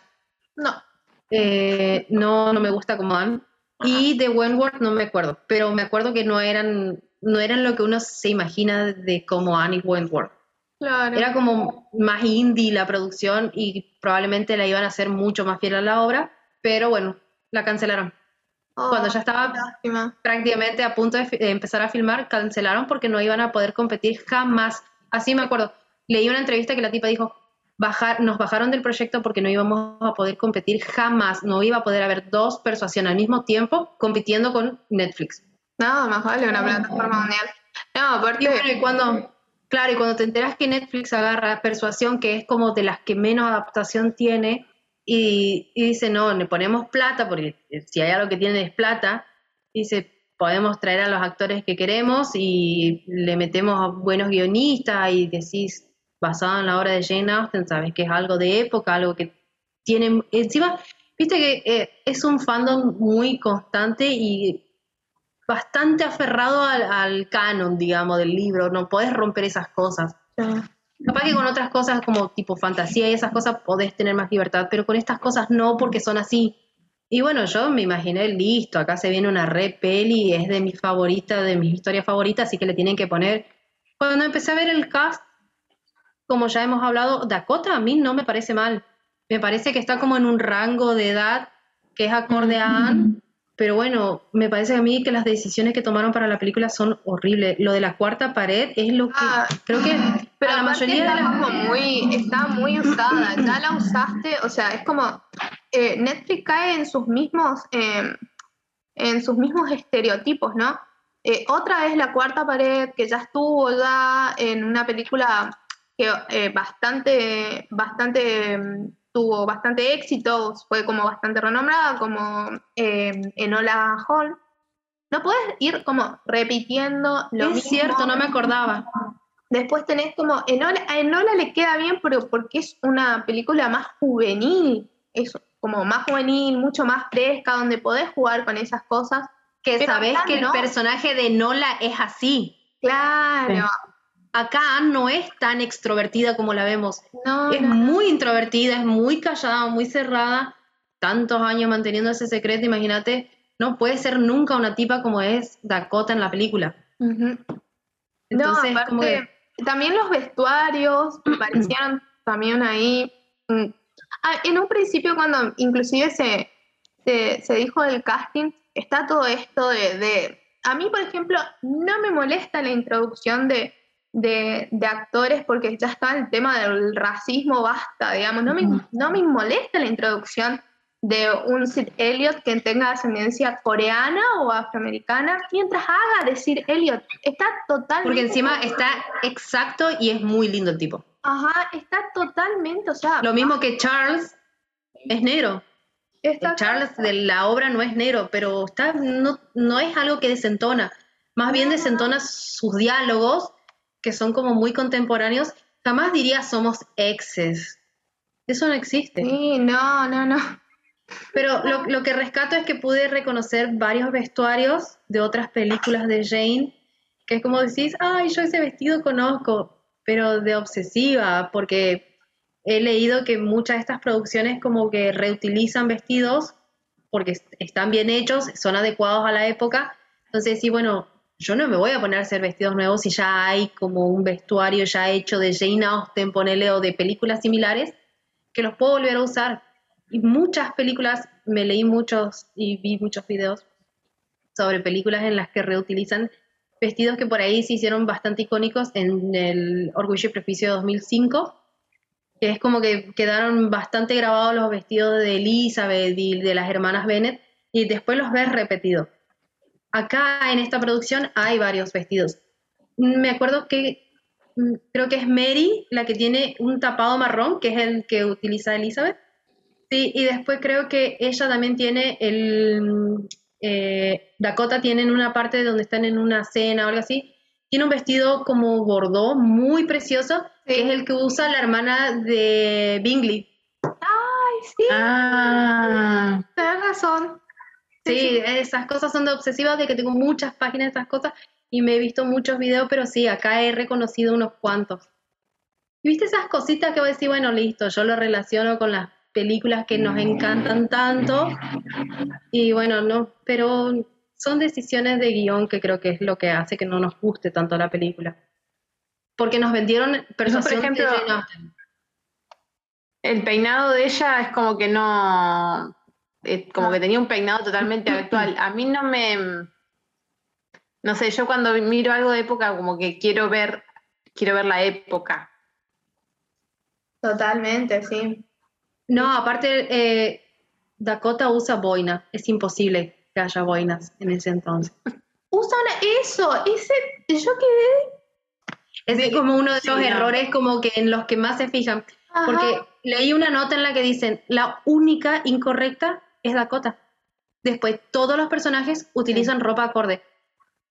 No. Eh, no, no me gusta como Anne. Y de Wentworth no me acuerdo, pero me acuerdo que no eran, no eran lo que uno se imagina de como Anne y Wentworth. Claro. Era como más indie la producción y probablemente la iban a hacer mucho más fiel a la obra, pero bueno, la cancelaron. Oh, Cuando ya estaba prácticamente a punto de, de empezar a filmar, cancelaron porque no iban a poder competir jamás. Así me acuerdo. Leí una entrevista que la tipa dijo, bajar, nos bajaron del proyecto porque no íbamos a poder competir jamás. No iba a poder haber dos persuasión al mismo tiempo compitiendo con Netflix. No, más vale una plataforma mundial. No, aparte. Y bueno, y cuando, claro, y cuando te enteras que Netflix agarra Persuasión, que es como de las que menos adaptación tiene, y, y dice, no, le ponemos plata, porque si hay algo que tienen es plata, dice, podemos traer a los actores que queremos y le metemos a buenos guionistas y decís, basado en la obra de Jane Austen, sabes que es algo de época, algo que tiene, encima, viste que eh, es un fandom muy constante y bastante aferrado al, al canon, digamos, del libro, no podés romper esas cosas. Capaz que con otras cosas como tipo fantasía y esas cosas podés tener más libertad, pero con estas cosas no porque son así. Y bueno, yo me imaginé, listo, acá se viene una re peli, es de mis favoritas, de mis historias favoritas, así que le tienen que poner. Cuando empecé a ver el cast, como ya hemos hablado, Dakota a mí no me parece mal. Me parece que está como en un rango de edad que es acorde a Anne, pero bueno, me parece a mí que las decisiones que tomaron para la película son horribles. Lo de la cuarta pared es lo que Ah, creo que Pero a la mayoría de está las como muy, está muy usada, ya la usaste, o sea, es como eh, Netflix cae en sus mismos, eh, en sus mismos estereotipos, ¿no? Eh, otra vez la cuarta pared, que ya estuvo ya en una película que eh, bastante, bastante mm, tuvo bastante éxito, fue como bastante renombrada, como eh, Enola Hall. No puedes ir como repitiendo lo Es mismo. cierto, no me acordaba. Después tenés como, Enola, a Enola le queda bien pero porque es una película más juvenil, es como más juvenil, mucho más fresca, donde podés jugar con esas cosas. Que Pero sabés que el personaje de Nola es así. Claro, Acá no es tan extrovertida como la vemos. no, Es no, muy introvertida, es muy callada, muy cerrada. Tantos años manteniendo ese secreto, imagínate. No puede ser nunca una tipa como es Dakota en la película. Entonces, no, como que- también los vestuarios me parecieron también ahí. mm. Ah, en un principio, cuando inclusive se, se, se dijo del casting, está todo esto de, de- A mí, por ejemplo, no me molesta la introducción de, de, de actores porque ya está el tema del racismo, basta, digamos. No me, no me molesta la introducción de un Sid Elliot que tenga ascendencia coreana o afroamericana, mientras haga decir Elliot. Está totalmente. porque encima está exacto y es muy lindo el tipo. Ajá, está totalmente, o sea. Lo mismo que Charles es negro. está Charles de la obra no es negro, pero está, no, no es algo que desentona. Más bien desentona sus diálogos, que son como muy contemporáneos. Jamás diría somos exes. Eso no existe. Sí, no, no, no. Pero lo, lo que rescato es que pude reconocer varios vestuarios de otras películas de Jane que es como decís, ay, yo ese vestido conozco, pero de obsesiva, porque he leído que muchas de estas producciones como que reutilizan vestidos porque están bien hechos, son adecuados a la época. Entonces, sí, bueno, yo no me voy a poner a hacer vestidos nuevos si ya hay como un vestuario ya hecho de Jane Austen, ponele, o de películas similares, que los puedo volver a usar. Y muchas películas, me leí muchos y vi muchos videos sobre películas en las que reutilizan vestidos que por ahí se hicieron bastante icónicos en el Orgullo y Prejuicio de 2005, que es como que quedaron bastante grabados los vestidos de Elizabeth y de las hermanas Bennett, y después los ves repetidos. Acá en esta producción hay varios vestidos. Me acuerdo que mm, creo que es Mary la que tiene un tapado marrón, que es el que utiliza Elizabeth. Sí, y después creo que ella también tiene el... Eh, Dakota tiene en una parte donde están en una cena o algo así, tiene un vestido como bordó muy precioso, que es el que usa la hermana de Bingley. Ay, sí. Ah, Tienes razón. Sí, esas cosas son de obsesivas, de que tengo muchas páginas de esas cosas y me he visto muchos videos, pero sí, acá he reconocido unos cuantos. ¿Y viste esas cositas que voy a decir, bueno, listo, yo lo relaciono con las películas que nos encantan tanto y bueno, no, pero son decisiones de guion que creo que es lo que hace que no nos guste tanto la película. Porque nos vendieron ejemplo, de Jane Austen. el peinado de ella es como que no. Eh, como que tenía un peinado totalmente actual. A mí no me. No sé, yo cuando miro algo de época, como que quiero ver, quiero ver la época. Totalmente, sí. No, aparte, eh, Dakota usa boina. Es imposible que haya boinas en ese entonces. Usan eso, ese, yo quedé. Es como uno de los errores como que en los que más se fijan. Ajá. Porque leí una nota en la que dicen, la única incorrecta es Dakota. Después, todos los personajes utilizan ropa acorde.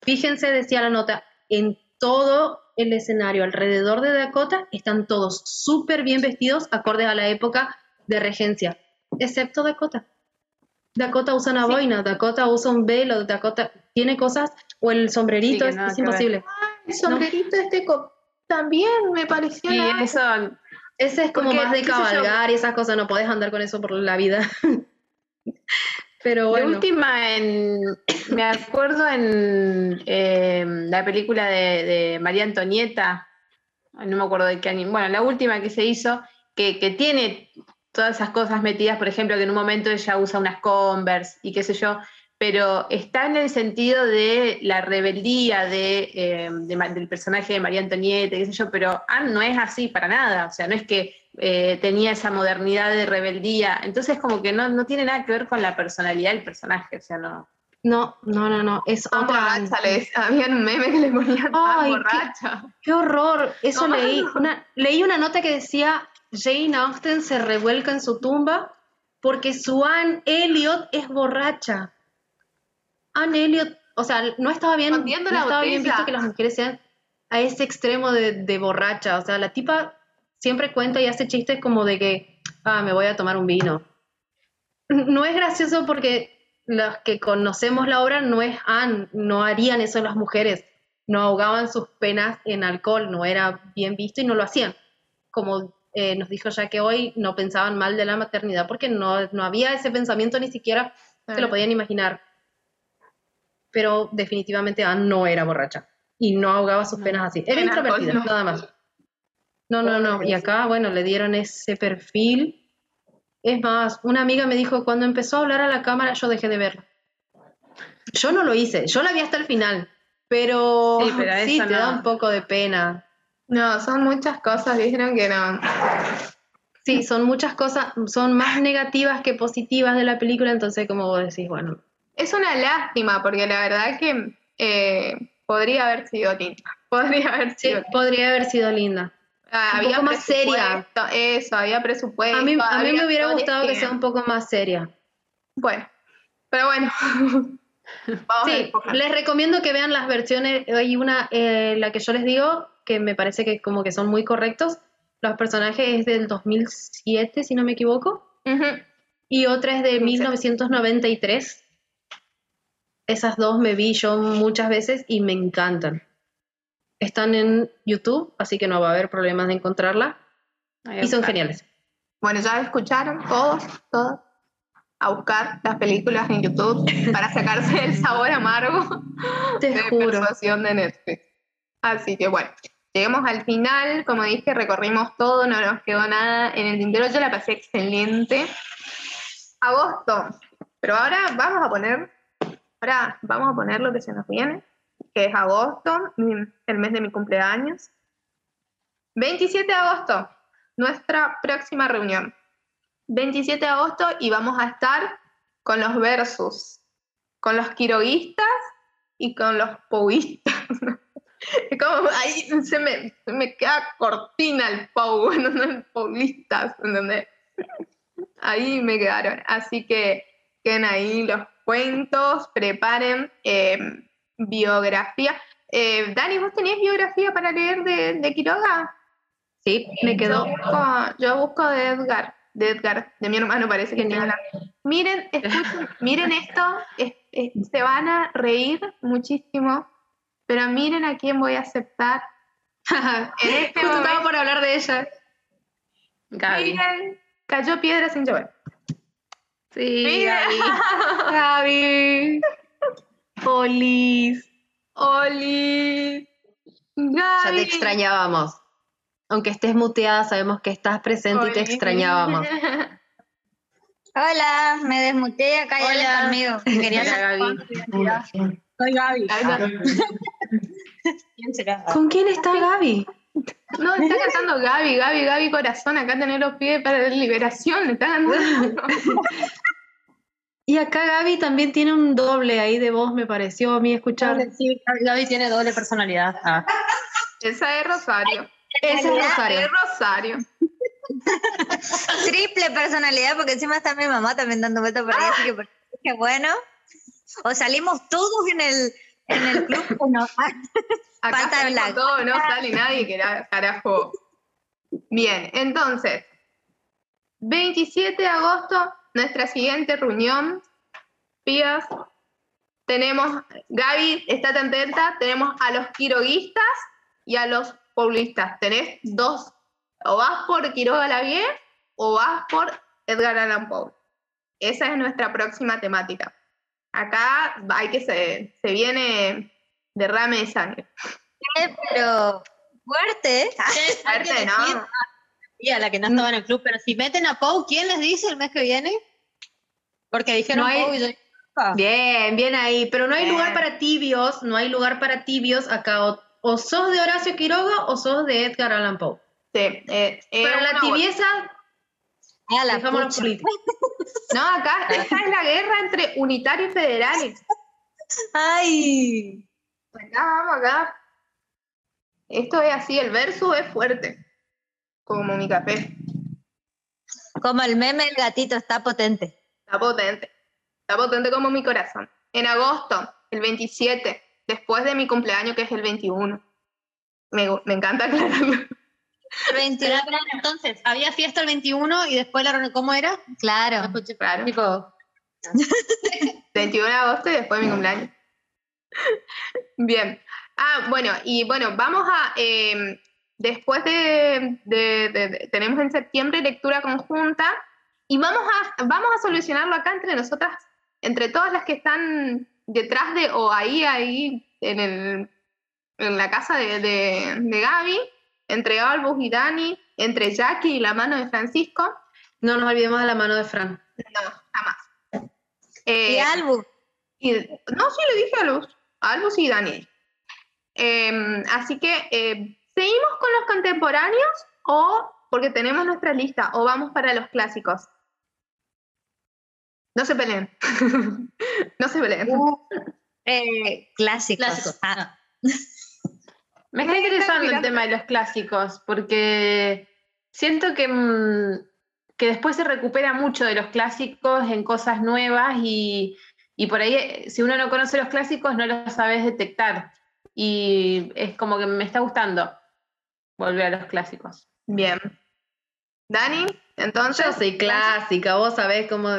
Fíjense, decía la nota, en todo el escenario alrededor de Dakota están todos súper bien vestidos, acordes a la época de regencia, excepto Dakota. Dakota usa una Sí. boina, Dakota usa un velo, Dakota tiene cosas, o el sombrerito, Sí, que es, imposible. El sombrerito este también me pareció. Nada. eso, Ese es como más de cabalgar y esas cosas, no podés andar con eso por la vida. Pero bueno, última, en, me acuerdo en eh, la película de, de María Antonieta, no me acuerdo de qué año, bueno, la última que se hizo, que, que tiene todas esas cosas metidas, por ejemplo, que en un momento ella usa unas Converse y qué sé yo, pero está en el sentido de la rebeldía de, eh, de del personaje de María Antonieta, qué sé yo, pero Anne no es así para nada, o sea, no es que eh, tenía esa modernidad de rebeldía, entonces como que no, no tiene nada que ver con la personalidad del personaje, o sea, no. no, no, no, no, es otra. borracha, le decía- había un meme que le ponían tan Ay, qué- borracha. Qué horror, eso No, leí. no. Una, leí una nota que decía Jane Austen se revuelca en su tumba porque su Anne Elliot es borracha. Anne Elliot, o sea, no estaba bien, no estaba bien visto que las mujeres sean a ese extremo de, de borracha. O sea, la tipa siempre cuenta y hace chistes como de que, ah, me voy a tomar un vino. No es gracioso porque los que conocemos la obra no es Anne, no harían eso las mujeres, no ahogaban sus penas en alcohol, no era bien visto y no lo hacían. Como eh, nos dijo ya que hoy no pensaban mal de la maternidad porque no, no había ese pensamiento ni siquiera se lo podían imaginar. Pero definitivamente Anne no era borracha y no ahogaba sus penas así. Era introvertida, no. nada más. No, no, no. Y acá, bueno, le dieron ese perfil. Es más, una amiga me dijo, cuando empezó a hablar a la cámara, yo dejé de verla. Yo no lo hice, yo la vi hasta el final, pero Sí, pero sí, te da un poco de pena. No, son muchas cosas, dijeron que no. Sí, son muchas cosas, son más negativas que positivas de la película, entonces como vos decís, bueno, Es una lástima, porque la verdad que eh, podría haber sido linda. Podría haber sí, sido. podría haber sido linda. Ah, un había poco más seria. Eso, había presupuesto. A mí, a mí me hubiera gustado que sea un poco más seria. Bueno, pero bueno. Vamos Sí, les recomiendo que vean las versiones. Hay una, eh, la que yo les digo, que me parece que como que son muy correctos. Los personajes es del 2007, si no me equivoco. Y otra es de Sí. 1993. Esas dos me vi yo muchas veces y me encantan. Están en YouTube, así que no va a haber problemas de encontrarla. Ahí Y son está. geniales. Bueno, ya escucharon todos, todos, a buscar las películas en YouTube para sacarse el sabor amargo Te de juro. persuasión de Netflix. Así que bueno, llegamos al final, como dije, recorrimos todo, no nos quedó nada en el tintero, yo la pasé excelente. Agosto, pero ahora vamos a poner, ahora vamos a poner lo que se nos viene, que es agosto, el mes de mi cumpleaños. 27 de agosto, nuestra próxima reunión. 27 de agosto y vamos a estar con los versus, con los quiroguistas y con los pauistas. Es como ahí se me, se me queda cortina el pau, no no, paulistas, ¿entendés? Ahí me quedaron. Así que queden ahí los cuentos, preparen eh, biografía. Eh, Dani, ¿vos tenías biografía para leer de, de Quiroga? Sí, me quedó. busco, yo busco de Edgar, de Edgar, de mi hermano parece que tiene la- Miren, escuchen, miren esto, es- es- se van a reír muchísimo, pero miren a quién voy a aceptar. En este Justo momento, por hablar de ella. Gaby. miren, cayó piedra sin llover. Sí. Gaby. Gaby. Polis. Oli. Ya te Gaby. extrañábamos. Aunque estés muteada, sabemos que estás presente y te extrañábamos. Hola, me desmuteé acá Hola. conmigo. Quería Gaby. Soy Gaby. ¿Quién será? ¿Con quién está Gaby? No, está cantando Gaby, Gaby, Gaby Corazón, acá tener los pies para la liberación, está cantando. Y acá Gaby también tiene un doble ahí de voz, me pareció a mí escuchar. Sí, Gaby tiene doble personalidad. Ah. Esa es Rosario. Ese es Esa Rosario. es Rosario. Triple personalidad, porque encima está mi mamá también dando vueltas por ahí, así que por- qué bueno. O salimos todos en el, en el club o no. Acá salimos Black. todos, no sale nadie que era carajo. Bien, entonces, 27 de agosto, nuestra siguiente reunión. Pías, tenemos, Gaby, estate atenta, tenemos a los quiroguistas y a los paulistas. Tenés dos, o vas por Quiroga Lavie o vas por Edgar Allan Poe. Esa es nuestra próxima temática. Acá hay que se, se viene derrame de sangre. Pero fuerte. Fuerte, ¿no? Y a la que no estaba en el club, pero si meten a Pau, ¿quién les dice el mes que viene? Porque dijeron No hay- Pau y yo. ah, Bien, bien ahí. Pero no hay Bien. lugar para tibios, no hay lugar para tibios acá. O, o sos de Horacio Quiroga o sos de Edgar Allan Poe. Sí, eh, eh, Para la tibieza, A la políticos. No, acá esta es la guerra entre unitarios y federales. Ay. Acá vamos, acá. Esto es así, el verso es fuerte. Como mi café. Como el meme del gatito, está potente. Está potente. Está potente como mi corazón. En agosto, el 27, después de mi cumpleaños, que es el 21. Me, me encanta aclararlo. El 21, Espera, espera, entonces, había fiesta el 21 y después la reunión, ¿cómo era? No claro. escuché. Claro. Tipo, 21 de agosto y después de mi cumpleaños. Bien. Ah, bueno, y bueno, vamos a. eh, después de, de- de- de- Tenemos en septiembre lectura conjunta y vamos a, vamos a solucionarlo acá entre nosotras, entre todas las que están detrás de. o ahí, ahí, en, el, en la casa de, de Gaby, entre Albus y Dani, entre Jackie y la mano de Francisco. No nos olvidemos de la mano de Fran. No, jamás. Y Eh, y- no, sí le dije a Luz, a Luz y Daniel. Em, así que, eh, ¿seguimos con los contemporáneos o, porque tenemos nuestra lista, o vamos para los clásicos? No se peleen. no se peleen. Eh, clásicos. clásicos. Ah, Me está interesando el tema de los clásicos, porque siento que, mm, que después se recupera mucho de los clásicos en cosas nuevas y, y por ahí, eh, si uno no conoce los clásicos, no los sabes detectar. Y es como que me está gustando volver a los clásicos. Bien. Dani, entonces. Yo soy clásica, vos sabés como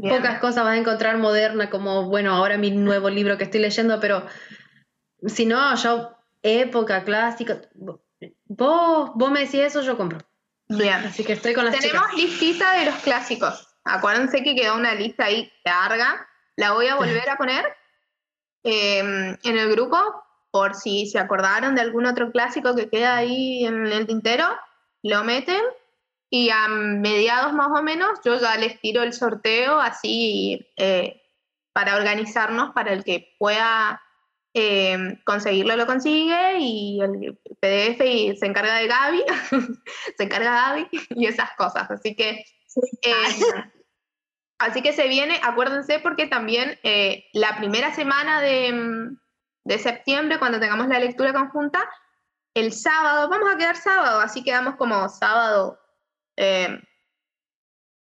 pocas cosas vas a encontrar moderna, como bueno, ahora mi nuevo libro que estoy leyendo, pero si no, yo época clásica. Vos, vos me decís eso, yo compro. Bien. Así que estoy con las Tenemos chicas. listita de los clásicos. Acuérdense que quedó una lista ahí larga. La voy a volver a poner eh, en el grupo por si se acordaron de algún otro clásico que queda ahí en el tintero. Lo meten y a mediados más o menos yo ya les tiro el sorteo así eh, para organizarnos para el que pueda eh, conseguirlo lo consigue y el PDF y se encarga de Gaby, se encarga Gaby y esas cosas. Así que, eh, así que se viene, acuérdense porque también eh, la primera semana de, mm, de septiembre, cuando tengamos la lectura conjunta, el sábado, vamos a quedar sábado, así quedamos como sábado,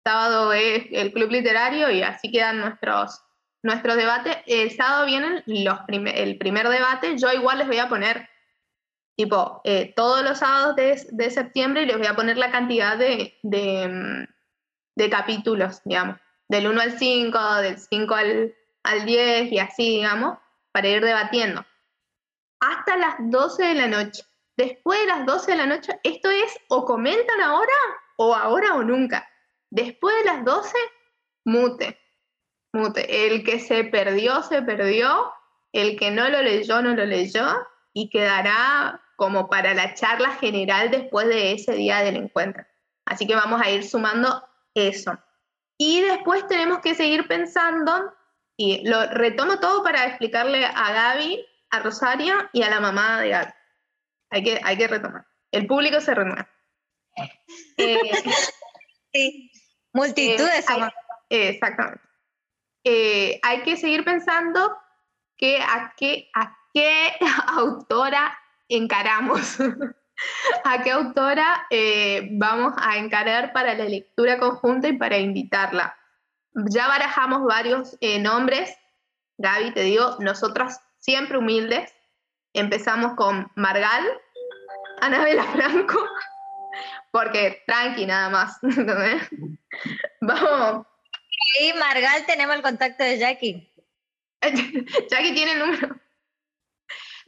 sábado es el club literario y así quedan nuestros, nuestros debates. El sábado vienen los prime- el primer debate, yo igual les voy a poner, tipo, eh, todos los sábados de, de septiembre y les voy a poner la cantidad de, de, mm, de capítulos, digamos, del 1 al 5, del 5 al, al 10 y así, digamos, para ir debatiendo. Hasta las 12 de la noche. Después de las 12 de la noche, esto es o comentan ahora o ahora o nunca. Después de las 12, mute. Mute. El que se perdió, se perdió. El que no lo leyó, no lo leyó. Y quedará como para la charla general después de ese día del encuentro. Así que vamos a ir sumando eso. Y después tenemos que seguir pensando, y lo retomo todo para explicarle a Gaby, a Rosario y a la mamá de Gaby. Hay que, hay que retomar. El público se renueva. Eh, Sí. Multitudes Eh. Exactamente. Eh, hay que seguir pensando que a qué, a qué autora encaramos, a qué autora eh, vamos a encarar para la lectura conjunta y para invitarla. Ya barajamos varios eh, nombres. Gaby, te digo, nosotras siempre humildes. Empezamos con Margal, Anabela Franco, porque tranqui nada más. Vamos, Y Margal tenemos el contacto de Jackie. Jackie tiene el número.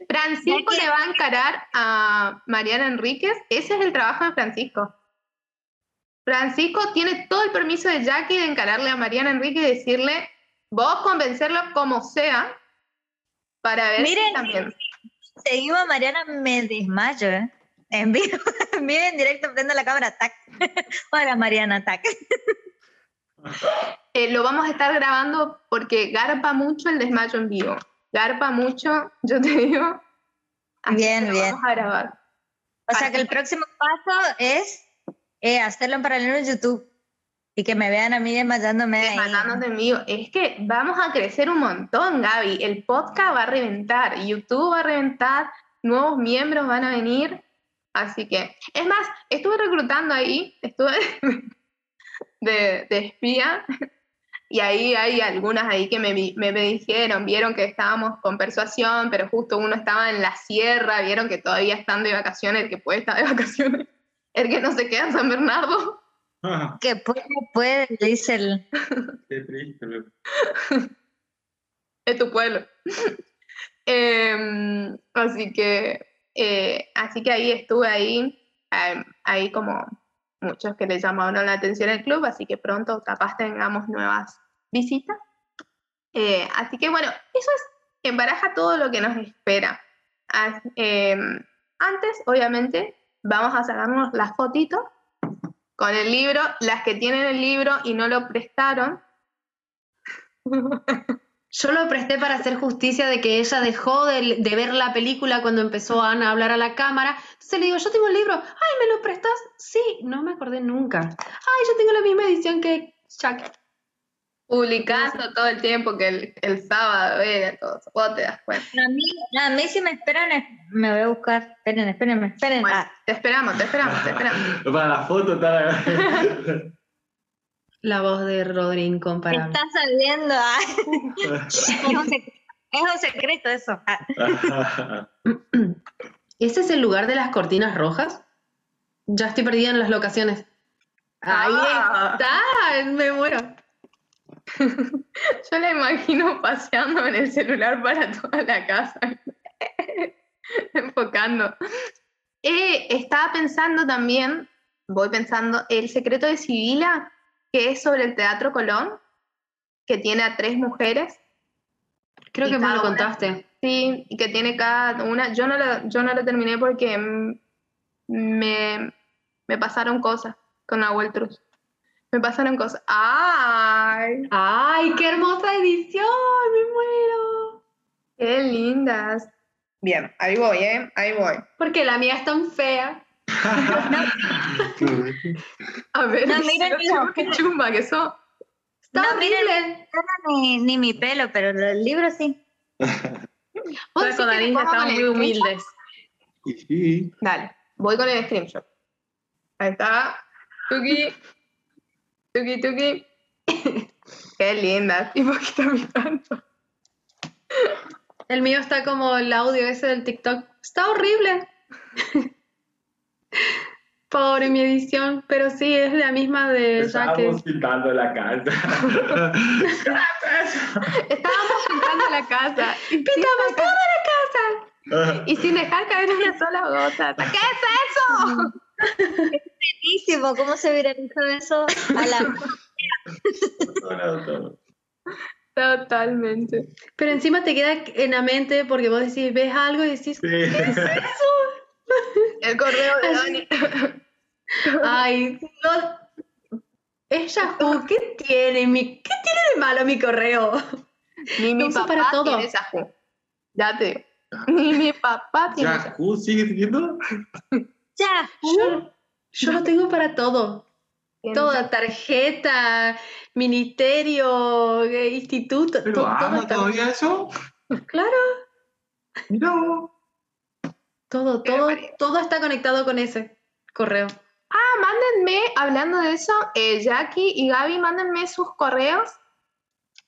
Francisco Jackie- le va a encarar a Mariana Enríquez. Ese es el trabajo de Francisco. Francisco tiene todo el permiso de Jackie de encararle a Mariana Enríquez y decirle, vos convencerlo como sea para ver si Miren. también. Seguimos a Mariana, me desmayo, ¿eh? En vivo, en vivo, en directo, prendo la cámara, tac. Hola Mariana, tac. Eh, lo vamos a estar grabando porque garpa mucho el desmayo en vivo. Garpa mucho, yo te digo. Así Bien, bien. Vamos a grabar. O sea que el próximo paso es eh, hacerlo en paralelo en YouTube y que me vean a mí desmayándome ahí. Desmatándote en vivo. Es que vamos a crecer un montón, Gaby. El podcast va a reventar, YouTube va a reventar, nuevos miembros van a venir. Así que, es más, estuve reclutando ahí, estuve de, de espía, y ahí hay algunas ahí que me, me, me dijeron, vieron que estábamos con persuasión, pero justo uno estaba en la sierra, vieron que todavía están de vacaciones, el que puede estar de vacaciones, el que no se queda en San Bernardo. Que puede, puede, dice el... Qué triste, es tu pueblo. Em, así que eh, así que ahí estuve ahí, em, ahí como muchos que le llamaron la atención el club, así que pronto capaz tengamos nuevas visitas. Eh, así que bueno, eso es en baraja todo lo que nos espera. As- em, antes, obviamente, vamos a sacarnos las fotitos con el libro, las que tienen el libro y no lo prestaron. Yo lo presté para hacer justicia de que ella dejó de, de ver la película cuando empezó Ana a hablar a la cámara. Entonces le digo, yo tengo el libro. Ay, ¿me lo prestas? Sí, no me acordé nunca. Ay, yo tengo la misma edición que Chuck. publicando todo el tiempo que el, el sábado era todo. eso. Vos te das cuenta. A mí, a mí si me esperan, es- me voy a buscar. Esperen, espérenme, esperen. Bueno, Ah, te esperamos, te esperamos, te esperamos. Para la foto está La voz de Rodri incomparable. está saliendo. ah. es, un sec- es un secreto eso. Ah, ¿Ese es el lugar de las cortinas rojas? Ya estoy perdida en las locaciones. Ahí Ah. está, me muero. Yo la imagino paseando en el celular para toda la casa. enfocando. Eh, estaba pensando también, voy pensando, El secreto de Sibila, que es sobre el Teatro Colón, que tiene a tres mujeres. Creo que me lo una- contaste. Sí, y que tiene cada una. Yo no lo, yo no lo terminé porque me, me pasaron cosas con Nahuel Truz. Me pasaron cosas. ¡Ay! ¡Ay, qué hermosa edición! ¡Me muero! ¡Qué lindas! Bien, ahí voy, ¿eh? Ahí voy. Porque la mía es tan fea. A ver, No, miren, no, mira, qué chumba que. Está No, miren. Ni, ni mi pelo, pero el libro sí. ¿Vos Nosotros decís con pongo estamos muy humildes. Y sí. Dale, voy con el screenshot. Ahí está. Tuki. Tuki, tuki. Qué linda. ¿Y por qué está mirando? El mío está como el audio ese del TikTok. Está horrible. Pobre mi edición, pero sí, es la misma de. Estábamos pintando la casa. Estábamos pintando la casa. y ¡Pintamos sin- toda la casa! Y sin dejar caer una sola gota. ¿Qué es eso? Buenísimo, ¿cómo se viralizó eso? A la... Totalmente. Pero encima te queda en la mente porque vos decís, ves algo y decís, Sí. El correo de Dani. ay, no. Es Yahoo, ¿qué tiene? Mi, ¿Qué tiene de malo mi correo? Ni mi papá para todo. tiene Yahoo. Ya te digo. Ni mi papá tiene Yahoo. ¿Yahoo sigue siguiendo? Ya, Yo, yo lo tengo para todo. Toda tarjeta, ministerio, eh, instituto, ¿Pero to- todo ama está- todavía eso? Claro, Mira vos. Todo, todo, todo está conectado con ese correo. Ah, mándenme, hablando de eso, eh, Jackie y Gaby, mándenme sus correos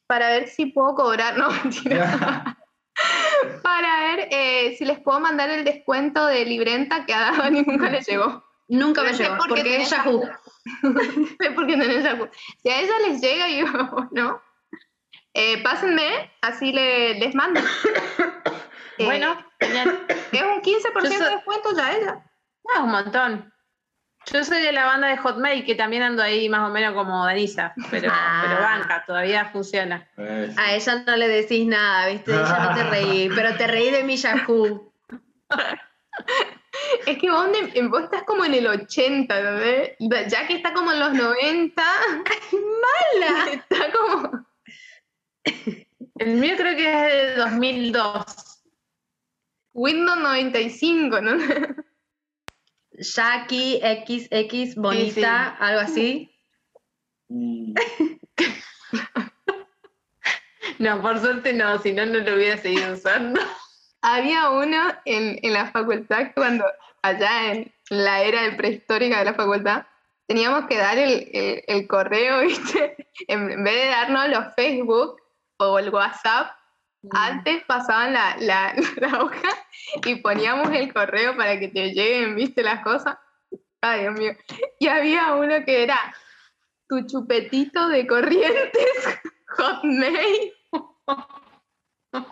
para ver si puedo cobrar. No, mentira. para ver eh, si les puedo mandar el descuento de Librenta que a Dani nunca le llegó. Nunca me Pero llegó, porque es Yahoo. sé por qué tenés Yahoo. Si a ella les llega, yo, no. Eh, pásenme, así le- les mando. Eh, Bueno, es un 15% Yo de soy- descuento ya ella. Ah, un montón. Yo soy de la banda de Hotmail, que también ando ahí más o menos como Danisa, pero, Ah. pero banca, todavía funciona. Eh, A ella no le decís nada, ¿viste? Ella no te reí, pero te reí de mi Yahoo. Es que vos, de- vos estás como en el 80, ¿verdad? Ya que está como en los 90. ¡Mala! Está como. El mío creo que es de 2002. Windows 95, ¿no? Jackie XX bonita, algo así. y- No, por suerte no, si no, no lo hubiera seguido usando. Había uno en, en la facultad cuando, allá en la era de prehistórica de la facultad, teníamos que dar el, el- el correo, ¿viste? En, en vez de darnos los Facebook o el WhatsApp, antes pasaban la, la, hoja y poníamos el correo para que te lleguen, ¿viste? Las cosas. Ay, Dios mío. Y había uno que era tu chupetito de corrientes Hotmail.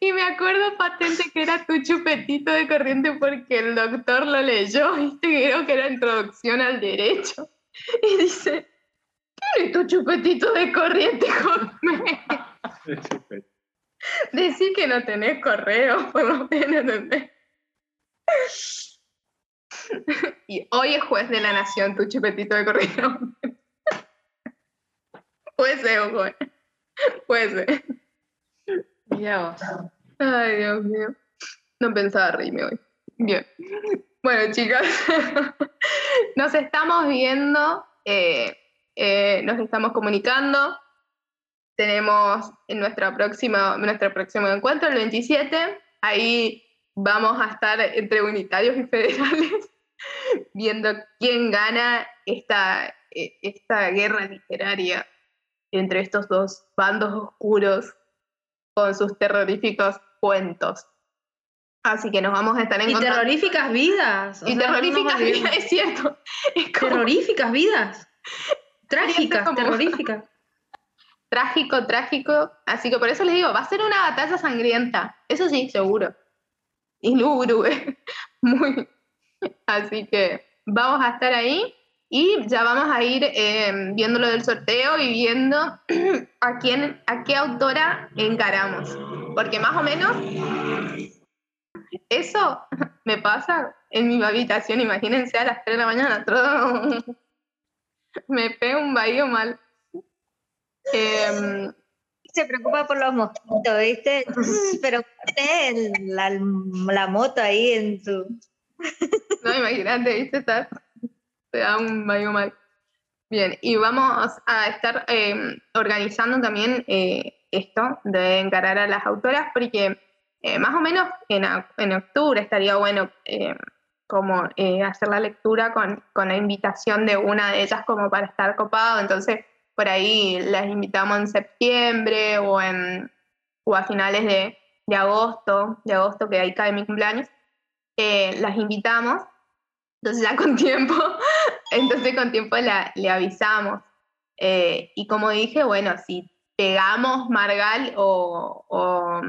Y me acuerdo patente que era tu chupetito de corriente porque el doctor lo leyó, ¿viste? Creo que era introducción al derecho. Y dice, ¿quién es tu chupetito de corriente, Hotmail? Decir que no tenés correo, por lo menos. Y hoy es juez de la nación, tu chupetito de corriente. Puede ser, ojo. Puede ser. Mirá vos. Ay, Dios mío. No pensaba reírme hoy. Bien. Bueno, chicas, nos estamos viendo, eh, eh, nos estamos comunicando. Tenemos en nuestra próxima, nuestro próximo encuentro, el 27. Ahí vamos a estar entre unitarios y federales viendo quién gana esta, eh, esta guerra literaria entre estos dos bandos oscuros con sus terroríficos cuentos. Así que nos vamos a estar Y encontrando. terroríficas vidas. o Y sea, terroríficas vidas, es cierto. Es como Terroríficas vidas. Trágicas, como- terroríficas. Trágico, trágico. Así que por eso les digo, va a ser una batalla sangrienta. Eso sí, seguro. y lúgubre. Muy. Así que vamos a estar ahí y ya vamos a ir eh, viendo lo del sorteo y viendo a quién, a qué autora encaramos. Porque más o menos eso me pasa en mi habitación, imagínense a las 3 de la mañana, todo. me pega un bahío mal. Em, Se preocupa por los mosquitos, ¿viste? Pero tiene la, la moto ahí en su... no, imagínate, ¿viste? Estar, te da un bahío mal. Bien, y vamos a estar em, organizando también eh, esto de encarar a las autoras, porque eh, más o menos en, en octubre estaría bueno eh, como eh, hacer la lectura con, con la invitación de una de ellas como para estar copado, entonces por ahí las invitamos en septiembre o, en, o a finales de, de agosto, de agosto que ahí cae mi cumpleaños, eh, las invitamos, entonces ya con tiempo, entonces con tiempo la, le avisamos. Eh, y como dije, bueno, si pegamos Margal o, o,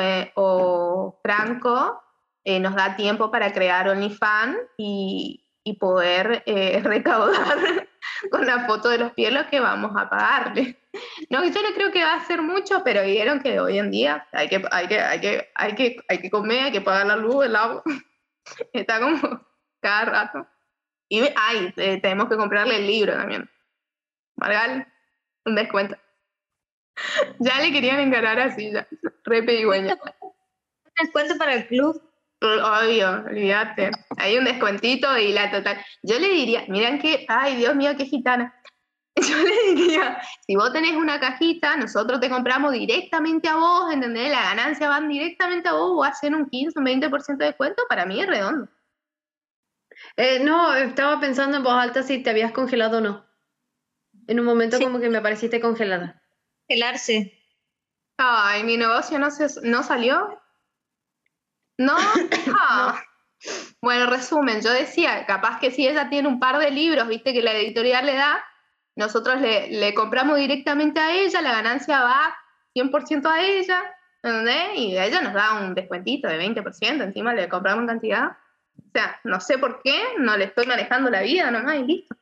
eh, Franco, eh, nos da tiempo para crear OnlyFans y, y poder recaudar con la foto de los pies lo que vamos a pagarle. No, yo no creo que va a ser mucho, pero vieron que hoy en día hay que, hay que, hay que, hay que, hay que comer, hay que pagar la luz, el agua. Está como cada rato. Y ay, eh, tenemos que comprarle el libro también. Margal, un descuento. Ya le querían encarar así, ya. Re pedigüeña. Descuento para el club. Obvio, olvídate. Hay un descuentito y la total. Yo le diría, miren que, ay, Dios mío, qué gitana. Yo le diría, si vos tenés una cajita, nosotros te compramos directamente a vos, ¿entendés? La ganancia van directamente a vos, vos hacer un 15, un 20% de descuento, para mí es redondo. Eh, no, estaba pensando en voz alta si te habías congelado o no. En un momento Sí. como que me pareciste congelada. Gelarse. Ay, mi negocio no, se, no salió. No. Ah. Bueno, resumen, yo decía, capaz que si ella tiene un par de libros, viste, que la editorial le da, nosotros le, le compramos directamente a ella, la ganancia va 100% a ella, ¿entendés? Y ella nos da un descuentito de 20%, encima le compramos en cantidad. O sea, no sé por qué, no le estoy manejando la vida nomás y listo.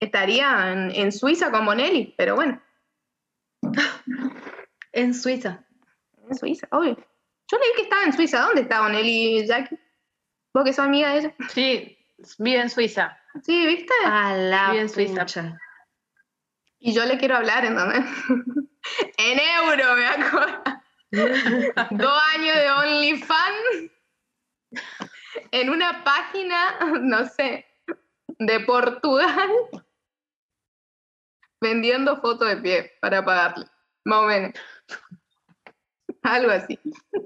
Estaría en, en Suiza con Bonelli, pero bueno. En Suiza. En Suiza, obvio. Yo leí que estaba en Suiza. ¿Dónde está Bonelli y Jackie? ¿Vos que sos amiga de ella? Sí, vive en Suiza. Sí, ¿viste? A la Bien Suiza. pucha. Y yo le quiero hablar, ¿entendés? en euro, me acuerdo. Dos años de OnlyFans. En una página, no sé, de Portugal. Vendiendo fotos de pie para pagarle. Más o menos. Algo así.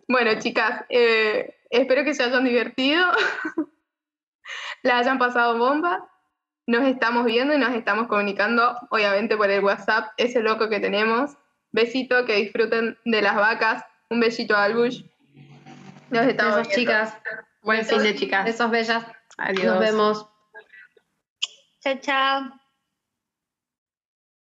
Bueno, chicas, eh, espero que se hayan divertido. La hayan pasado bomba. Nos estamos viendo y nos estamos comunicando, obviamente, por el WhatsApp, ese loco que tenemos. Besito, que disfruten de las vacas. Un besito al Bush. Nos estamos Besos, viendo. chicas. Buen fin de chicas. Besos bellas. Adiós. Nos vemos. Chao, chao.